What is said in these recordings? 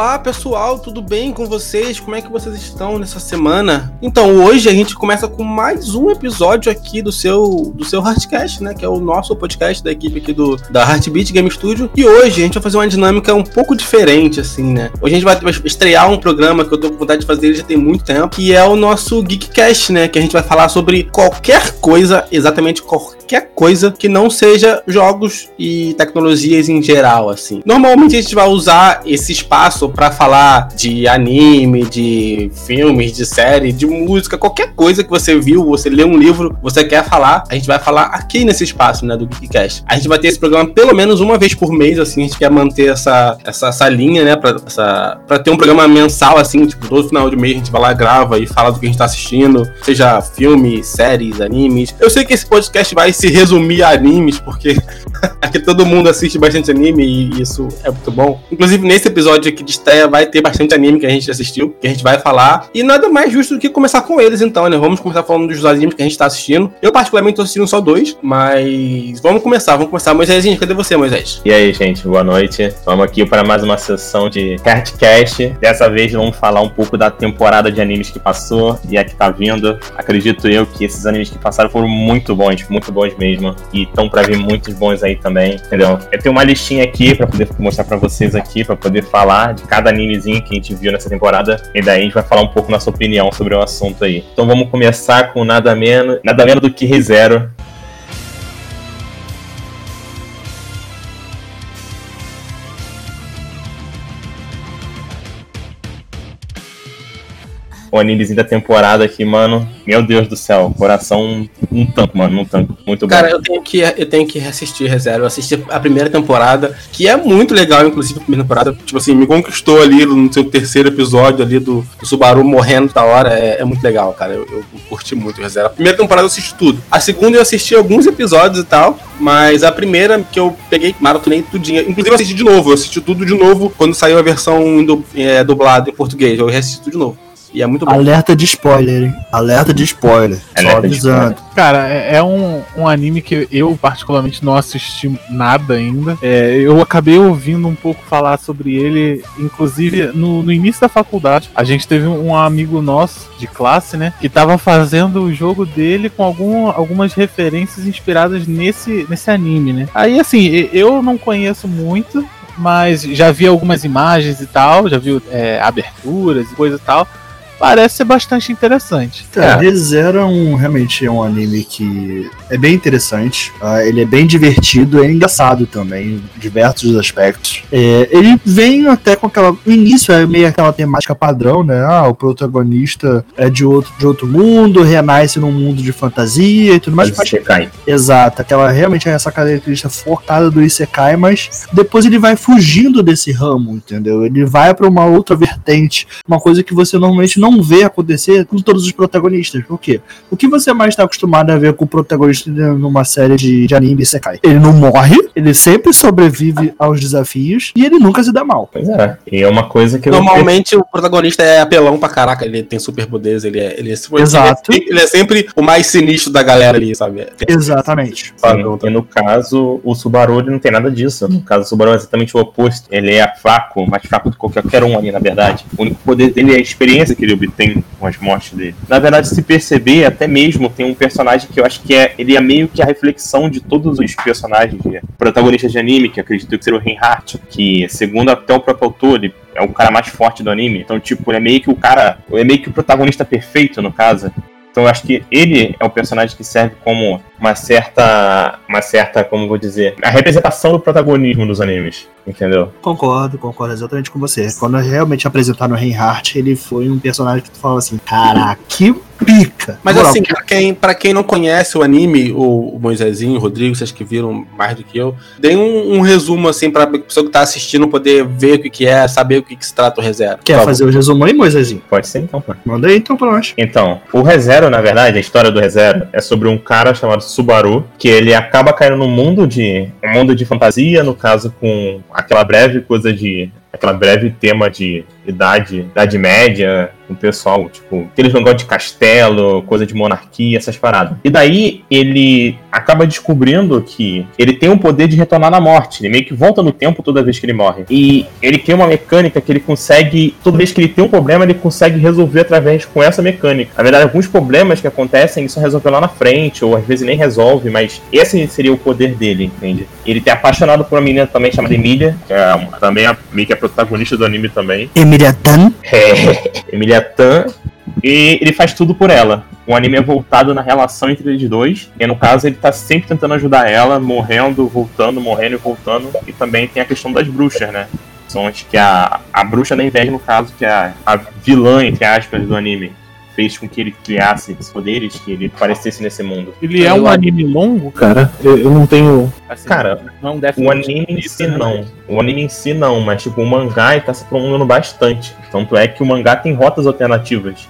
Olá pessoal, tudo bem com vocês? Como é que vocês estão nessa semana? Então, hoje a gente começa com mais um episódio aqui do seu do seu Heartcast, né? Que é o nosso podcast da equipe aqui do da Heartbeat Game Studio. E hoje a gente vai fazer uma dinâmica um pouco diferente, assim, né? Hoje a gente vai estrear um programa que eu tô com vontade de fazer já tem muito tempo, que é o nosso Geekcast, né? Que a gente vai falar sobre qualquer coisa, exatamente qualquer coisa que não seja jogos e tecnologias em geral, assim. Normalmente a gente vai usar esse espaço para falar de anime, de filmes, de série, de música, qualquer coisa que você viu, você lê um livro, você quer falar, a gente vai falar aqui nesse espaço, né, do Geekcast. A gente vai ter esse programa pelo menos uma vez por mês, assim, a gente quer manter essa, essa, essa linha, né, pra, essa, pra ter um programa mensal, assim, tipo, todo final de mês a gente vai lá, grava e fala do que a gente tá assistindo, seja filmes, séries, animes. Eu sei que esse podcast vai se resumir a animes, porque aqui todo mundo assiste bastante anime e isso é muito bom. Inclusive, nesse episódio aqui de estreia vai ter bastante anime que a gente assistiu, que a gente vai falar. E nada mais justo do que começar com eles, então, né? Vamos começar falando dos animes que a gente tá assistindo. Eu, particularmente, tô assistindo só dois, mas vamos começar, vamos começar. Moisés, cadê você, Moisés? E aí, gente, boa noite. Estamos aqui para mais uma sessão de Cardcast. Dessa vez vamos falar um pouco da temporada de animes que passou e a que tá vindo. Acredito eu que esses animes que passaram foram muito bons, muito bons mesmo. E estão para vir muitos bons aí também, entendeu? Eu tenho uma listinha aqui para poder mostrar para vocês aqui, para poder falar de cada animezinho que a gente viu nessa temporada. E daí a gente vai falar um pouco nossa opinião sobre o assunto aí. Então vamos começar com nada menos, nada menos do que ReZero, o animezinho da temporada aqui, mano. Meu Deus do céu, coração um tanto, mano, um tanto. Muito bom. Cara, eu tenho que eu tenho que reassistir reserva. Eu assisti a primeira temporada, que é muito legal, inclusive a primeira temporada, tipo assim, me conquistou ali no seu terceiro episódio ali do, do Subaru morrendo da hora. É, é, muito legal, cara. Eu, eu curti muito reserva. A primeira temporada eu assisti tudo. A segunda eu assisti alguns episódios e tal, mas a primeira que eu peguei, maratonei tudinho. Inclusive eu assisti de novo, eu assisti tudo de novo quando saiu a versão do, é, dublada em português. Eu reassisti tudo de novo. E é muito bom. Alerta de spoiler, hein? Alerta de spoiler. Alerta só avisando. Cara, é, é um, um anime que eu particularmente não assisti nada ainda. É, eu acabei ouvindo um pouco falar sobre ele, inclusive no, no início da faculdade. A gente teve um amigo nosso de classe, né? Que tava fazendo o jogo dele com algum, algumas referências inspiradas nesse, nesse anime, né? Aí, assim, eu não conheço muito, mas já vi algumas imagens e tal, já vi é, aberturas e coisa e tal parece ser bastante interessante. É, ReZero é um, realmente é um anime que é bem interessante. Uh, ele é bem divertido, é engraçado também, em diversos aspectos. É, ele vem até com aquela. O início é meio aquela temática padrão, né? Ah, o protagonista é de outro, de outro mundo, renasce num mundo de fantasia e tudo mais. Isekai. Exato, aquela realmente é essa característica fortada do Isekai, mas depois ele vai fugindo desse ramo, entendeu? Ele vai para uma outra vertente, uma coisa que você normalmente não não vê acontecer com todos os protagonistas. Por quê? O que você mais está acostumado a ver com o protagonista numa série de, de anime Sekai? Ele não morre, ele sempre sobrevive aos desafios e ele nunca se dá mal. Pois é. E é uma coisa que Normalmente o protagonista é apelão pra caraca, ele tem superpoderes, ele é, ele é, Exato. Ele é, ele é sempre o mais sinistro da galera ali, sabe? Exatamente. Sim, e no caso, o Subaru ele não tem nada disso. No caso, o Subaru é exatamente o oposto. Ele é fraco, mais fraco do que qualquer um ali, na verdade. O único poder dele é a experiência que ele obtém com as mortes dele. Na verdade, se perceber, até mesmo tem um personagem que eu acho que é ele é meio que a reflexão de todos os personagens, de, protagonistas de anime, que acredito que seria o Reinhardt, que segundo até o próprio autor, ele é o cara mais forte do anime. Então, tipo, ele é meio que o cara, é meio que o protagonista perfeito, no caso. Então eu acho que ele é o personagem que serve como uma certa. Uma certa, como vou dizer, a representação do protagonismo dos animes. Entendeu? Concordo, concordo exatamente com você. Quando realmente apresentaram o Reinhardt, ele foi um personagem que tu fala assim: caraca, que pica. Mas Moral, assim, pra quem, pra quem não conhece o anime, o, o Moisésinho, o Rodrigo, vocês que viram mais do que eu, dê um, um, resumo assim pra pessoa que tá assistindo poder ver o que, que é, saber o que, que se trata o ReZero. Quer fazer o resumo aí, Moisésinho? Pode ser então, pô. Manda aí então pra nós. Então, o ReZero, na verdade, a história do ReZero é sobre um cara chamado Subaru, que ele acaba caindo num mundo de. um mundo de fantasia, no caso, com aquela breve coisa de aquela breve tema de idade, idade média, o pessoal, tipo, aqueles negócios de castelo, coisa de monarquia, essas paradas. E daí ele acaba descobrindo que ele tem o poder de retornar na morte. Ele meio que volta no tempo toda vez que ele morre. E ele tem uma mecânica que ele consegue, toda vez que ele tem um problema, ele consegue resolver através com essa mecânica. Na verdade, alguns problemas que acontecem, só resolve lá na frente, ou às vezes nem resolve, mas esse seria o poder dele, entende? Ele é apaixonado por uma menina também chamada Emília, que é também a, meio que é protagonista do anime também. Emilia Tan. É, Tan. E ele faz tudo por ela. O anime é voltado na relação entre eles dois. E no caso, ele tá sempre tentando ajudar ela, morrendo, voltando, morrendo e voltando. E também tem a questão das bruxas, né? São as que a, a bruxa da inveja, no caso, que é a, a vilã, entre aspas, do anime fez com que ele criasse os poderes, que ele aparecesse nesse mundo. Ele é um anime longo, cara? Eu, eu não tenho. Assim, cara, não deve o anime em si né? não. O anime em si não, mas tipo, o mangá está se prolongando bastante. Tanto é que o mangá tem rotas alternativas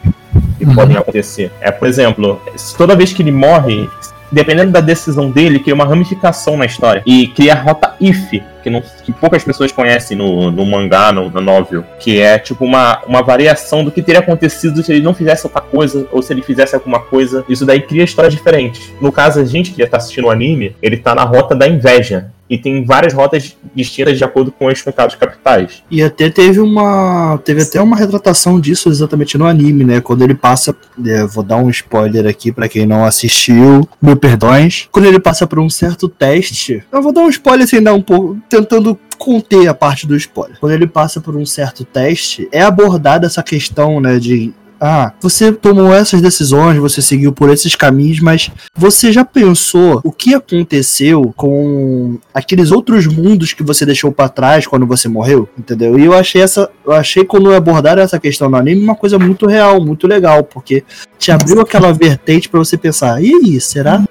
que uhum. podem acontecer. É, por exemplo, toda vez que ele morre, dependendo da decisão dele, cria uma ramificação na história. E cria a rota if, que, não, que poucas pessoas conhecem no, no mangá, no, no novel. Que é tipo uma, uma variação do que teria acontecido se ele não fizesse outra coisa, ou se ele fizesse alguma coisa. Isso daí cria histórias diferentes. No caso, a gente que está assistindo o anime, ele tá na rota da inveja e tem várias rotas distintas de acordo com os pecados capitais. E até teve uma teve até uma retratação disso exatamente no anime, né? Quando ele passa, é, vou dar um spoiler aqui para quem não assistiu, mil perdões. Quando ele passa por um certo teste, eu vou dar um spoiler sem dar um pouco, tentando conter a parte do spoiler. Quando ele passa por um certo teste, é abordada essa questão, né, de ah, você tomou essas decisões, você seguiu por esses caminhos, mas você já pensou o que aconteceu com aqueles outros mundos que você deixou para trás quando você morreu? Entendeu? E eu achei essa, eu achei quando abordaram essa questão no anime uma coisa muito real, muito legal, porque te abriu aquela vertente para você pensar, e aí, será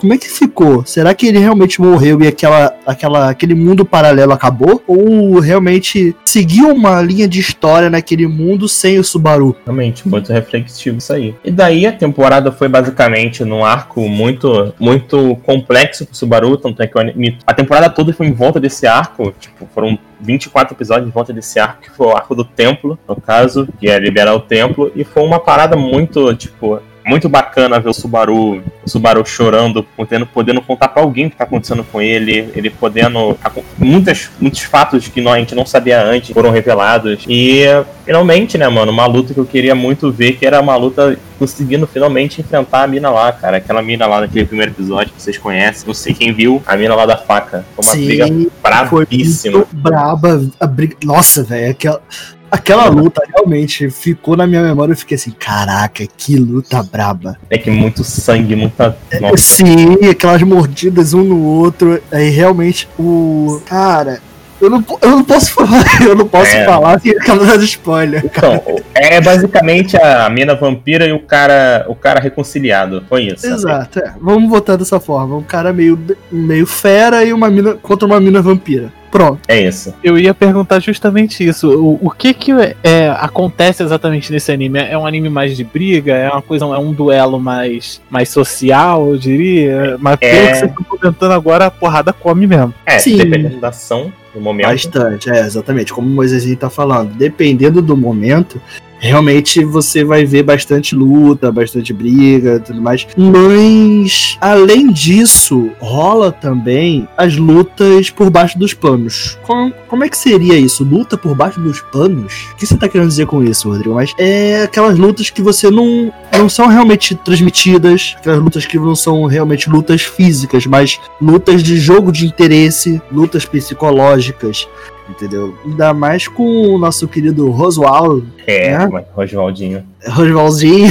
como é que ficou? Será que ele realmente morreu e aquela, aquela, aquele mundo paralelo acabou? Ou realmente seguiu uma linha de história naquele mundo sem o Subaru? Realmente, muito reflexivo isso aí. E daí a temporada foi basicamente num arco muito, muito complexo pro Subaru, tanto é que a temporada toda foi em volta desse arco, tipo, foram 24 episódios em volta desse arco, que foi o arco do templo, no caso, que é liberar o templo, e foi uma parada muito, tipo, muito bacana ver o Subaru, o Subaru chorando, podendo, podendo contar para alguém o que tá acontecendo com ele, ele podendo. Muitas, muitos fatos que nós, a gente não sabia antes foram revelados. E finalmente, né, mano, uma luta que eu queria muito ver, que era uma luta conseguindo finalmente enfrentar a mina lá, cara. Aquela mina lá naquele primeiro episódio que vocês conhecem. Não sei quem viu, a mina lá da faca. Foi uma Sim, briga bravíssima. braba. A briga... Nossa, velho, aquela. Aquela luta realmente ficou na minha memória. Eu fiquei assim, caraca, que luta braba. É que muito sangue, muita. É, sim, aquelas mordidas um no outro. Aí realmente o. Cara, eu não, eu não posso falar, eu não posso é. falar sem acabar dando spoiler. Então, é basicamente a mina vampira e o cara, o cara reconciliado. Foi isso. Exato, é. Vamos botar dessa forma. Um cara meio, meio fera e uma mina contra uma mina vampira. Pronto. É isso. Eu ia perguntar justamente isso. O, o que que é, acontece exatamente nesse anime? É um anime mais de briga? É uma coisa, é um duelo mais, mais social, eu diria? Mas é... pelo que vocês estão comentando agora, a porrada come mesmo. É, Sim. dependendo da ação do momento. Bastante, é, exatamente. Como o Moisés está falando. Dependendo do momento, realmente você vai ver bastante luta, bastante briga tudo mais. Mas, além disso, rola também as lutas por baixo dos panos. Como, como é que seria isso? Luta por baixo dos panos? O que você tá querendo dizer com isso, Rodrigo? Mas é aquelas lutas que você não, não são realmente transmitidas, aquelas lutas que não são realmente lutas físicas, mas lutas de jogo de interesse, lutas psicológicas entendeu? Ainda mais com o nosso querido Roswald. É, né? Roswaldinho. Roswaldinho.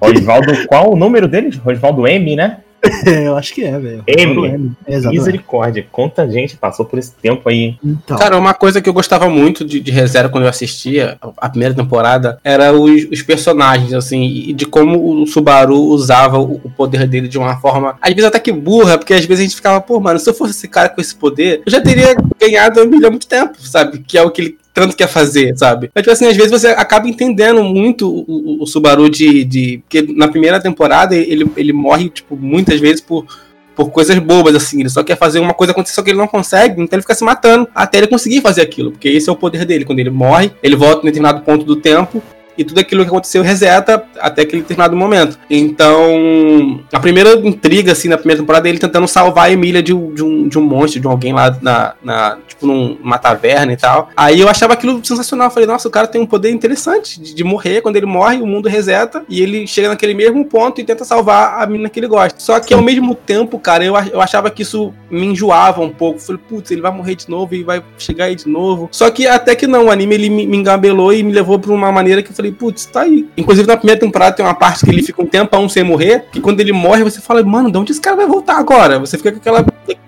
Rosvaldo, qual o número dele? Rosvaldo M, né? É, eu acho que é, velho. M. M. Misericórdia. Quanta gente passou por esse tempo aí. Então. Cara, uma coisa que eu gostava muito de, de Reserva quando eu assistia a primeira temporada era os, os personagens, assim, e de como o Subaru usava o, o, poder dele de uma forma, às vezes até que burra, porque às vezes a gente ficava, pô, mano, se eu fosse esse cara com esse poder, eu já teria ganhado a milha há muito tempo, sabe? Que é o que ele tanto quer fazer, sabe? Mas, tipo assim, às vezes você acaba entendendo muito o, o, o Subaru de, de. Porque na primeira temporada ele, ele morre, tipo, muitas vezes por por coisas bobas, assim. Ele só quer fazer uma coisa acontecer, só que ele não consegue, então ele fica se matando até ele conseguir fazer aquilo, porque esse é o poder dele. Quando ele morre, ele volta em determinado ponto do tempo e tudo aquilo que aconteceu reseta até aquele determinado momento. Então, a primeira intriga, assim, na primeira temporada é ele tentando salvar a Emília de, de, um, de um monstro, de alguém lá na, na tipo, numa taverna e tal. Aí eu achava aquilo sensacional. Eu falei, nossa, o cara tem um poder interessante de, de morrer. Quando ele morre, o mundo reseta e ele chega naquele mesmo ponto e tenta salvar a menina que ele gosta. Só que ao mesmo tempo, cara, eu, eu achava que isso me enjoava um pouco. Falei, putz, ele vai morrer de novo e vai chegar aí de novo. Só que até que não, o anime ele me, me engabelou e me levou pra uma maneira que eu falei, putz, tá aí. Inclusive na primeira temporada tem uma parte que ele fica um tempão sem morrer, que quando ele morre você fala, mano, de onde esse cara vai voltar agora? Você fica com aquela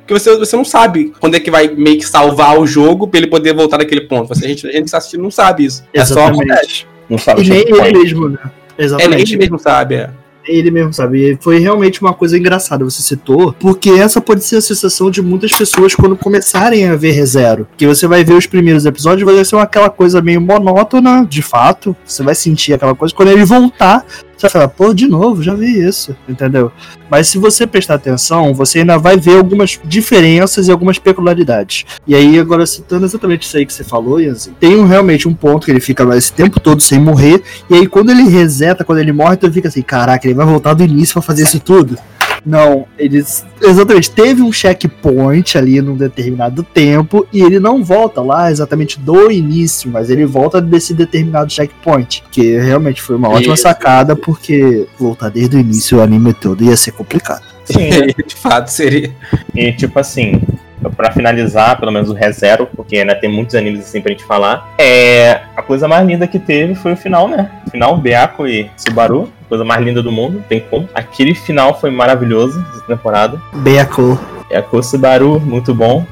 que você, você não sabe quando é que vai meio que salvar o jogo pra ele poder voltar naquele ponto. Você, a, gente, a gente que tá assistindo não sabe isso. Exatamente. É só Não sabe e nem ele mesmo, né? Exatamente. É, nem ele mesmo sabe, é. Ele mesmo sabe. E foi realmente uma coisa engraçada, você citou, porque essa pode ser a sensação de muitas pessoas quando começarem a ver ReZero. Que você vai ver os primeiros episódios, vai ser aquela coisa meio monótona, de fato. Você vai sentir aquela coisa. Quando ele voltar, você vai falar, pô, de novo, já vi isso, entendeu? Mas se você prestar atenção, você ainda vai ver algumas diferenças e algumas peculiaridades. E aí, agora citando exatamente isso aí que você falou, Yanzi, tem um, realmente um ponto que ele fica esse tempo todo sem morrer, e aí quando ele reseta, quando ele morre, ele fica assim, caraca, ele vai voltar do início pra fazer isso tudo. Não, eles. Exatamente, teve um checkpoint ali num determinado tempo e ele não volta lá exatamente do início, mas ele volta desse determinado checkpoint. Que realmente foi uma ótima sacada, porque voltar desde o início o anime todo ia ser complicado. Sim, de fato seria. E tipo assim, para finalizar, pelo menos o ReZero, porque né, tem muitos animes assim pra gente falar. É, a coisa mais linda que teve foi o final, né? O final, Beako e Subaru, coisa mais linda do mundo, tem como. Aquele final foi maravilhoso essa temporada. Beako. Beako Subaru, muito bom.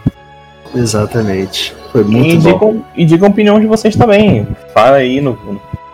Exatamente. Foi muito e bom. Digam, e digam a opinião de vocês também. Fala aí, no,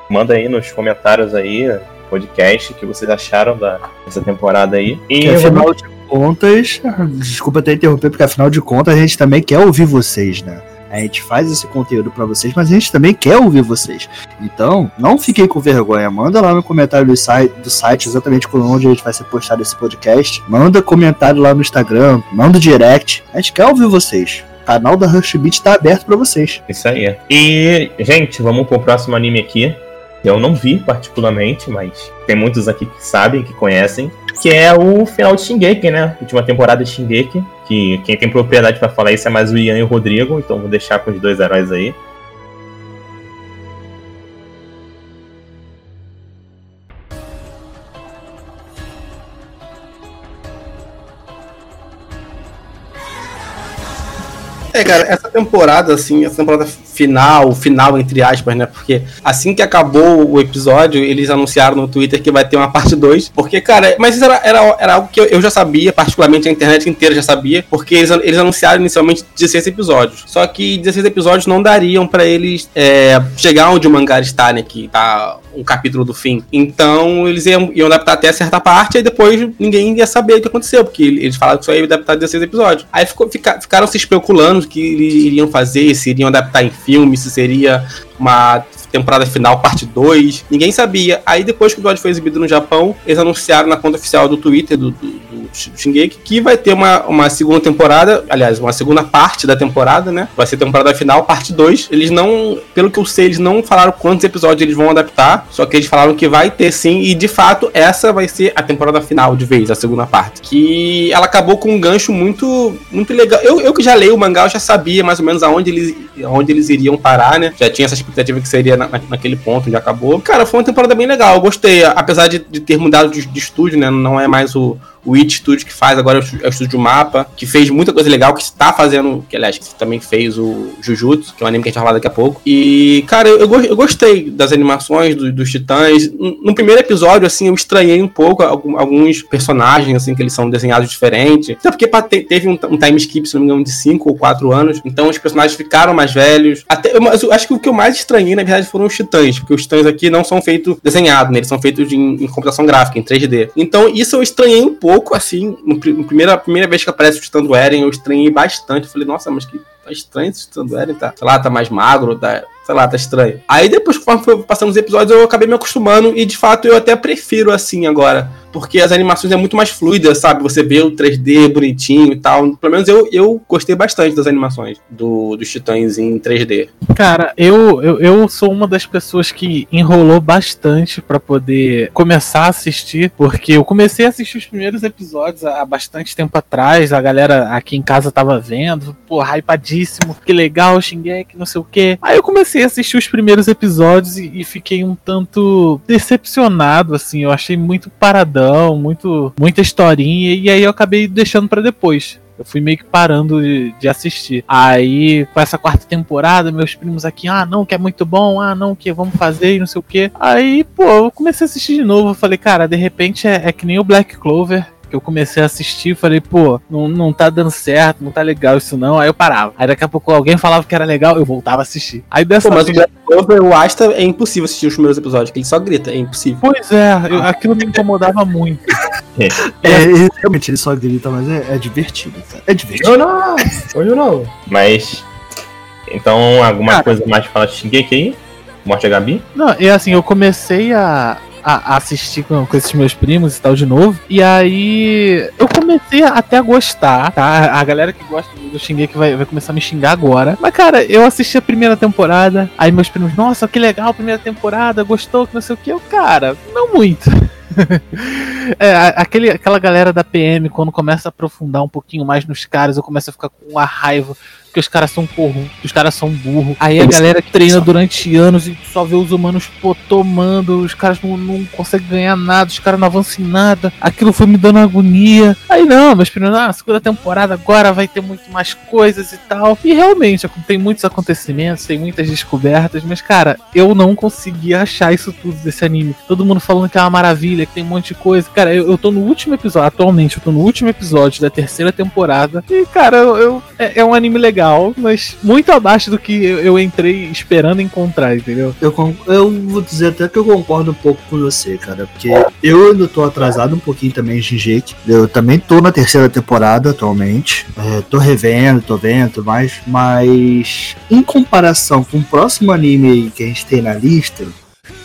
manda aí nos comentários aí, podcast, que vocês acharam da, dessa temporada aí. E que, afinal de contas, desculpa até interromper, porque afinal de contas a gente também quer ouvir vocês, né? A gente faz esse conteúdo para vocês, mas a gente também quer ouvir vocês. Então, não fiquem com vergonha. Manda lá no comentário do site, do site exatamente onde a gente vai ser postado esse podcast. Manda comentário lá no Instagram, manda direct. A gente quer ouvir vocês. O canal da Rush Beat tá aberto para vocês. Isso aí. E, gente, vamos pro próximo anime aqui. Eu não vi particularmente, mas tem muitos aqui que sabem, que conhecem, que é o final de Shingeki, né? Última temporada de Shingeki, que quem tem propriedade para falar isso é mais o Ian e o Rodrigo, então vou deixar com os dois heróis aí. É, cara, essa temporada, assim, essa temporada final, final, entre aspas, né? Porque assim que acabou o episódio, eles anunciaram no Twitter que vai ter uma parte 2. Porque, cara, mas isso era, era, era algo que eu, já sabia, particularmente a internet inteira já sabia, porque eles, eles anunciaram inicialmente 16 episódios. Só que 16 episódios não dariam para eles é, chegar onde o mangá está, né? Que tá um capítulo do fim. Então eles iam, iam adaptar até certa parte e depois ninguém ia saber o que aconteceu, porque eles falaram que só ia adaptar 16 episódios. Aí ficou, fica, ficaram se especulando o que eles iriam fazer, se iriam adaptar em filme, se seria uma temporada final, parte 2. Ninguém sabia. Aí depois que o episódio foi exibido no Japão, eles anunciaram na conta oficial do Twitter do, do, do Shingeki que vai ter uma, uma segunda temporada, aliás, uma segunda parte da temporada, né? Vai ser temporada final, parte 2. Eles não, pelo que eu sei, eles não falaram quantos episódios eles vão adaptar, só que eles falaram que vai ter sim, e de fato essa vai ser a temporada final de vez, a segunda parte. Que ela acabou com um gancho muito, muito legal. Eu, eu que já leio o mangá, eu já sabia mais ou menos aonde eles, aonde eles iriam parar, né? Já tinha essa expectativa que seria na, naquele ponto onde acabou. Cara, foi uma temporada bem legal. Eu gostei, apesar de, de ter mudado de, de estúdio, né? Não é mais o, o It Studio que faz, agora é o estúdio Mapa, que fez muita coisa legal, que está fazendo, que aliás, que também fez o Jujutsu, que é um anime que a gente vai falar daqui a pouco. E, cara, eu, eu gostei das animações do, dos Titãs. No primeiro episódio, assim, eu estranhei um pouco alguns personagens, assim, que eles são desenhados diferentes. Até porque teve um, um time skip, se não me engano, de 5 ou 4 anos. Então os personagens ficaram mais velhos. Até, eu, acho que o que eu mais estranhei, na verdade, foram os Titãs, porque os Titãs aqui não são feitos desenhados, né? Eles são feitos em, em computação gráfica, em 3D. Então isso eu estranhei um pouco pouco, assim, no, primeira, primeira vez que aparece o Titã do Eren, eu estranhei bastante. Falei, nossa, mas que tá estranho esse Titã do Eren, tá? Sei lá, tá mais magro, tá, sei lá, tá estranho. Aí depois, conforme foi passando os episódios, eu acabei me acostumando e de fato eu até prefiro assim agora. porque as animações é muito mais fluidas, sabe? Você vê o 3D bonitinho e tal. Pelo menos eu, eu gostei bastante das animações do, dos Titãs em 3D. Cara, eu, eu, eu sou uma das pessoas que enrolou bastante para poder começar a assistir, porque eu comecei a assistir os primeiros episódios há bastante tempo atrás, a galera aqui em casa tava vendo, pô, hypadíssimo, que legal, Shingeki, não sei o que. Aí eu comecei a assistir os primeiros episódios e, e fiquei um tanto decepcionado, assim, eu achei muito paradão, muito muita historinha, e aí eu acabei deixando para depois. Eu fui meio que parando de, de, assistir. Aí, com essa quarta temporada, meus primos aqui, ah, não, que é muito bom, ah, não, que vamos fazer e não sei o que. Aí, pô, eu comecei a assistir de novo. Eu falei, cara, de repente é, é que nem o Black Clover que eu comecei a assistir, falei, pô, não, não tá dando certo, não tá legal isso não. Aí eu parava. Aí daqui a pouco alguém falava que era legal, eu voltava a assistir. Aí dessa pô, mas vez... o o Asta é impossível assistir os primeiros episódios, que ele só grita, é impossível. Pois é, eu, aquilo me incomodava muito. É, é, realmente ele só grita, mas é, é divertido, cara. É divertido. Eu não, eu não. Mas. Então, alguma cara, coisa mais pra falar de Shingeki aí? Morte a Gabi? Não, e assim, eu comecei a, a, assistir com, com, esses meus primos e tal de novo. E aí eu comecei até a gostar, tá? A galera que gosta do Shingeki vai, vai começar a me xingar agora. Mas, cara, eu assisti a primeira temporada. Aí meus primos, nossa, que legal, primeira temporada, gostou, que não sei o que. Eu, cara, não muito. é, aquele, aquela galera da PM, quando começa a aprofundar um pouquinho mais nos caras, eu começo a ficar com uma raiva porque os caras são corruptos, os caras são burros. Aí a galera treina durante anos e só vê os humanos pô, tomando, os caras não, não conseguem ganhar nada, os caras não avançam em nada. Aquilo foi me dando agonia. Aí não, mas primeiro, ah, segunda temporada agora vai ter muito mais coisas e tal. E realmente, tem muitos acontecimentos, tem muitas descobertas, mas cara, eu não consegui achar isso tudo desse anime. Todo mundo falando que é uma maravilha, que tem um monte de coisa. Cara, eu, eu tô no último episódio, atualmente, eu tô no último episódio da terceira temporada. E, cara, eu, eu é, é um anime legal mas muito abaixo do que eu entrei esperando encontrar, entendeu? Eu, eu vou dizer até que eu concordo um pouco com você, cara, porque eu ainda tô atrasado um pouquinho também em. Eu também tô na terceira temporada atualmente. É, tô revendo, tô vendo, mas, mas em comparação com o próximo anime que a gente tem na lista,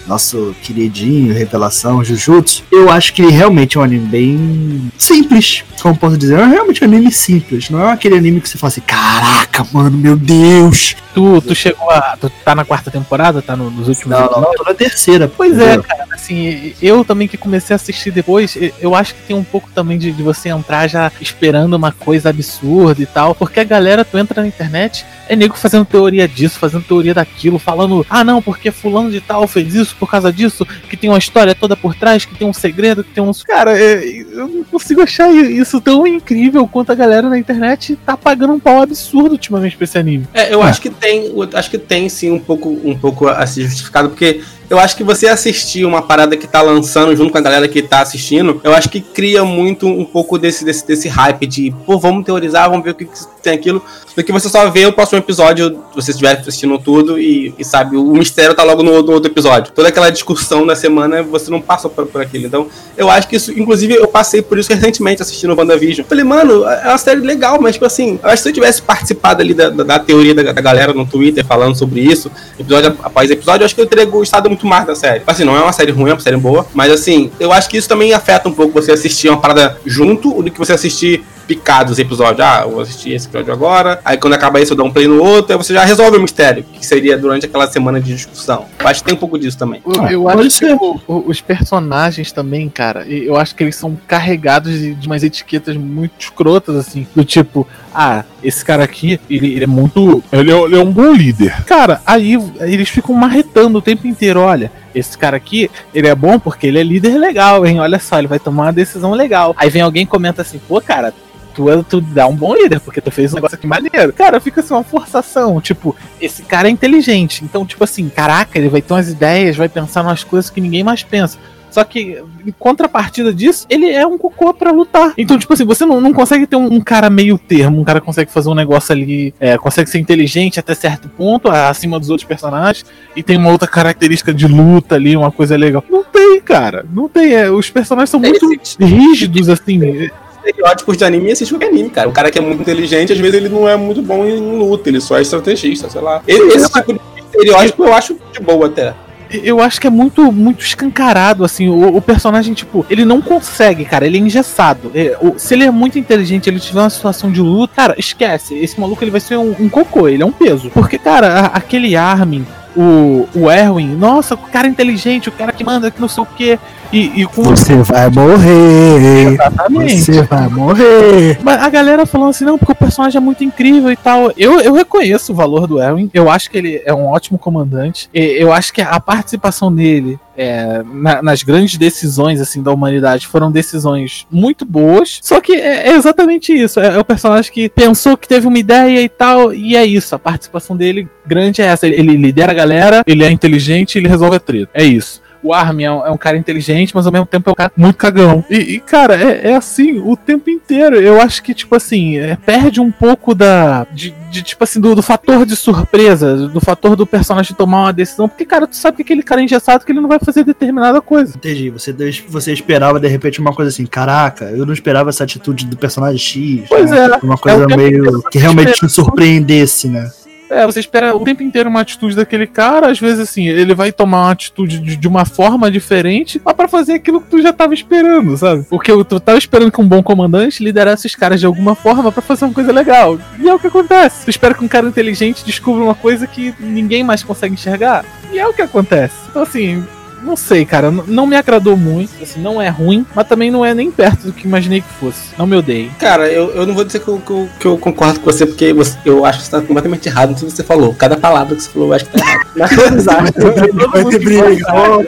nosso queridinho, revelação, Jujutsu, eu acho que ele realmente é um anime bem simples, como posso dizer. É realmente um anime simples, não é aquele anime que você fala assim, caraca, mano, meu Deus. Tu, tu chegou a. Tu tá na quarta temporada? Tá no, nos últimos Não, não, tô na terceira. Pois é, cara, assim, eu também que comecei a assistir depois, eu acho que tem um pouco também de, de você entrar já esperando uma coisa absurda e tal, porque a galera, tu entra na internet, é nego fazendo teoria disso, fazendo teoria daquilo, falando, ah não, porque fulano de tal fez isso por causa disso, que tem uma história toda por trás, que tem um segredo, que tem uns. Cara, é, eu não consigo achar isso tão incrível quanto a galera na internet tá pagando um pau absurdo ultimamente pra esse anime. É, eu ah. acho que tem, acho que tem sim um pouco, um pouco a ser justificado, porque eu acho que você assistir uma parada que tá lançando junto com a galera que tá assistindo, eu acho que cria muito um pouco desse, desse, desse hype de, pô, vamos teorizar, vamos ver o que, que tem aquilo, do que você só vê o próximo episódio, você estiver assistindo tudo e, e, sabe, o mistério tá logo no, no, outro episódio. Toda aquela discussão da semana, você não passa por, por aquilo. Então, eu acho que isso, inclusive, eu passei por isso recentemente assistindo o WandaVision. Falei, mano, é uma série legal, mas, tipo assim, eu acho que se eu tivesse participado ali da, da, da teoria da, da, galera no Twitter falando sobre isso, episódio após episódio, eu acho que eu teria gostado muito mais da série. Assim, não é uma série ruim, é uma série boa, mas assim, eu acho que isso também afeta um pouco você assistir uma parada junto do que você assistir picados episódios. Ah, eu vou assistir esse episódio agora. Aí quando acaba isso, eu dou um play no outro. Aí você já resolve o mistério, que seria durante aquela semana de discussão. Eu acho que tem um pouco disso também. Eu, eu ah, acho que o, o, os personagens também, cara, eu acho que eles são carregados de, de umas etiquetas muito escrotas, assim. Do tipo, ah, esse cara aqui, ele, ele é muito. Ele é, ele é, um bom líder. Cara, aí eles ficam marretando o tempo inteiro. Olha, esse cara aqui, ele é bom porque ele é líder legal, hein? Olha só, ele vai tomar uma decisão legal. Aí vem alguém e comenta assim, pô, cara, tu, tu dá um bom líder, porque tu fez um negócio aqui maneiro. Cara, fica assim uma forçação. Tipo, esse cara é inteligente. Então, tipo assim, caraca, ele vai ter umas ideias, vai pensar nas coisas que ninguém mais pensa. Só que, em contrapartida disso, ele é um cocô para lutar. Então, tipo assim, você não, não consegue ter um, um, cara meio termo, um cara que consegue fazer um negócio ali, é, consegue ser inteligente até certo ponto, acima dos outros personagens, e tem uma outra característica de luta ali, uma coisa legal. Não tem, cara. Não tem. É, os personagens são muito rígidos, assim estereótipos de anime e assiste qualquer anime, cara. O cara que é muito inteligente, às vezes ele não é muito bom em luta, ele só é estrategista, sei lá. Esse, esse tipo de estereótipo eu acho de boa até. eu acho que é muito, muito escancarado, assim, o, o personagem, tipo, ele não consegue, cara, ele é engessado. É, o, se ele é muito inteligente, ele tiver uma situação de luta, cara, esquece, esse maluco ele vai ser um, um cocô, ele é um peso. Porque, cara, a, aquele Armin, o, o Erwin, nossa, o cara inteligente, o cara que manda que não sei o que. E, e com... Você vai morrer. Exatamente. Você vai morrer. Mas a galera falando assim, não, porque o personagem é muito incrível e tal. Eu, eu reconheço o valor do Erwin. Eu acho que ele é um ótimo comandante. E eu acho que a participação dele é, na, nas grandes decisões assim da humanidade foram decisões muito boas. Só que é, é exatamente isso. É, é, o personagem que pensou que teve uma ideia e tal. E é isso. A participação dele grande é essa. Ele, ele lidera a galera, ele é inteligente, ele resolve a treta. É isso o Armin é um, é um, cara inteligente, mas ao mesmo tempo é um cara muito cagão. E, e cara, é, é, assim o tempo inteiro. Eu acho que, tipo assim, é, perde um pouco da. De, de tipo assim, do, do, fator de surpresa, do fator do personagem tomar uma decisão. Porque, cara, tu sabe que aquele cara é engessado que ele não vai fazer determinada coisa. Entendi. Você, você esperava, de repente, uma coisa assim, caraca, eu não esperava essa atitude do personagem X. Pois né? é. Uma coisa é meio. que realmente te surpreendesse, né? É, você espera o tempo inteiro uma atitude daquele cara, às vezes assim, ele vai tomar uma atitude de, de uma forma diferente, mas pra fazer aquilo que tu já tava esperando, sabe? Porque tu tava esperando que um bom comandante liderasse os caras de alguma forma para fazer uma coisa legal. E é o que acontece. Tu espera que um cara inteligente descubra uma coisa que ninguém mais consegue enxergar. E é o que acontece. Então assim, não sei, cara, não me agradou muito, assim, não é ruim, mas também não é nem perto do que imaginei que fosse. Não me odeio. Cara, eu, eu não vou dizer que eu, que eu, que eu concordo com você, porque você, eu acho que você tá completamente errado no que você falou. Cada palavra que você falou, eu acho que tá errado. Mas todos acham.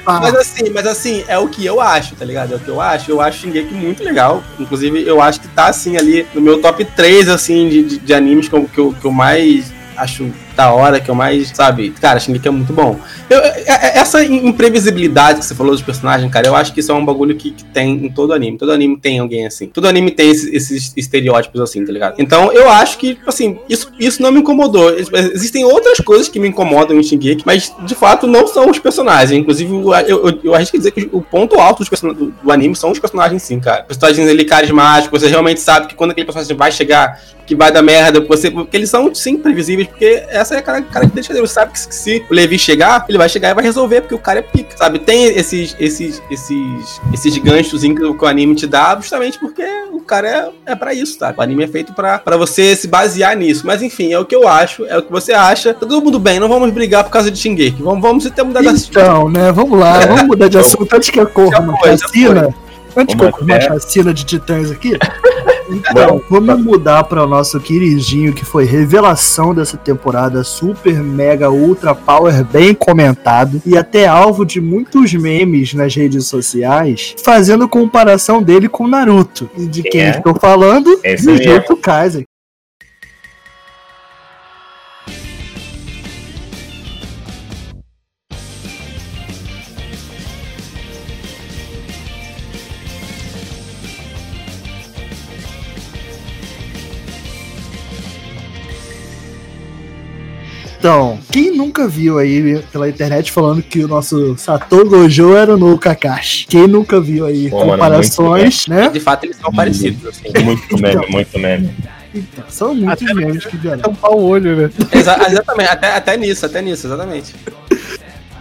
mas assim, mas assim, é o que eu acho, tá ligado? É o que eu acho. Eu acho Shingeki muito legal. Inclusive, eu acho que tá assim ali no meu top 3, assim, de, de, de animes que eu, que eu, que eu mais acho da hora, que eu mais, sabe? Cara, Shingeki é muito bom. Eu, é, é, essa imprevisibilidade que você falou dos personagens, cara, eu acho que isso é um bagulho que, que tem em todo anime. Todo anime tem alguém assim. Todo anime tem esses, esses, estereótipos assim, tá ligado? Então eu acho que, assim, isso, isso não me incomodou. Existem outras coisas que me incomodam em Shingeki, mas de fato não são os personagens. Inclusive, eu, eu, eu dizer que o ponto alto do, do, anime são os personagens, sim, cara. Personagens ali carismáticos, você realmente sabe que quando aquele personagem vai chegar, que vai dar merda, você, porque eles são sim previsíveis, porque essa é a característica dele. Você sabe que se o Levi chegar, ele vai chegar e vai resolver, porque o cara é pica, sabe? Tem esses, esses, esses, esses ganchos que o anime te dá, justamente porque o cara é, é pra isso, tá? O anime é feito pra, pra você se basear nisso. Mas enfim, é o que eu acho, é o que você acha. Tá todo mundo bem, não vamos brigar por causa de Shingeki. Vamos, vamos ter mudado então, Então, né? Vamos lá, é. vamos mudar de assunto antes que ocorra uma chacina. Antes que ocorra uma chacina de titãs aqui. Então, vamos mudar para o nosso queridinho que foi revelação dessa temporada, super mega ultra power, bem comentado e até alvo de muitos memes nas redes sociais, fazendo comparação dele com Naruto. E de quem é? estou falando? Jujutsu Kaisen. Então, quem nunca viu aí pela internet falando que o nosso Satoru Gojo era o novo Kakashi? Quem nunca viu aí Pô, comparações, mano, né? De fato, eles são parecidos. Assim. Muito meme, então, muito meme. Então, são muitos memes que vieram. Tampar o olho, né? Exa exatamente, até, até nisso, até nisso, exatamente.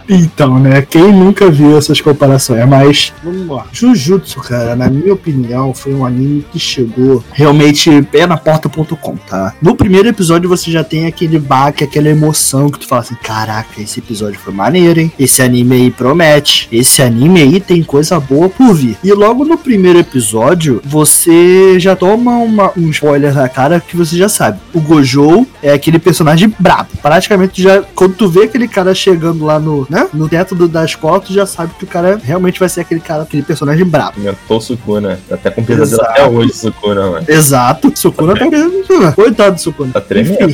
Então, né? Quem nunca viu essas comparações? Mas, vamos lá. Jujutsu, cara, na minha opinião, foi um anime que chegou realmente pé na porta.com, tá? No primeiro episódio você já tem aquele baque, aquela emoção que tu fala assim: caraca, esse episódio foi maneiro, hein? Esse anime aí promete. Esse anime aí tem coisa boa por vir. E logo no primeiro episódio, você já toma uma, um spoiler na cara que você já sabe. O Gojo é aquele personagem brabo. Praticamente já, quando tu vê aquele cara chegando lá no né? No teto do, da escola, tu já sabe que o cara realmente vai ser aquele cara, aquele personagem brabo. Inventou Sukuna. Tá até com pesadelo até hoje, Sukuna, mano. Exato. Sukuna tá, tá pesadelo. Coitado do Sukuna. Tá tremendo.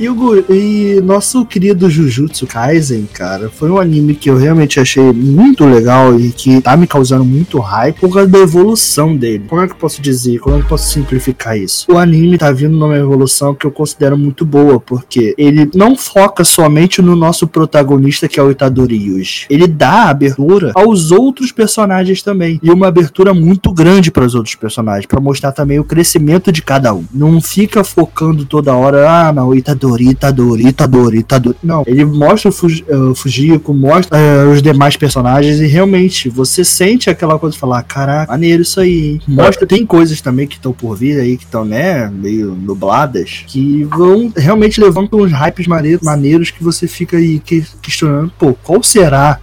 E, o, e nosso querido Jujutsu Kaisen, cara, foi um anime que eu realmente achei muito legal e que tá me causando muito hype por causa da evolução dele. Como é que eu posso dizer? Como é que eu posso simplificar isso? O anime tá vindo numa evolução que eu considero muito boa, porque ele não foca somente no nosso protagonista, que é o Itadori Yuji. Ele dá abertura aos outros personagens também. E uma abertura muito grande para os outros personagens, para mostrar também o crescimento de cada um. Não fica focando toda hora, ah, não, Itadori Itadori, Itadori, Itadori, Itadori. Não, ele mostra o, uh, Fujiko, mostra uh, os demais personagens e realmente você sente aquela coisa de falar, caraca, maneiro isso aí. Mostra, tem coisas também que estão por vir aí, que estão, né, meio nubladas, que vão realmente levando uns hypes maneiros, maneiros que você fica aí questionando, pô, qual será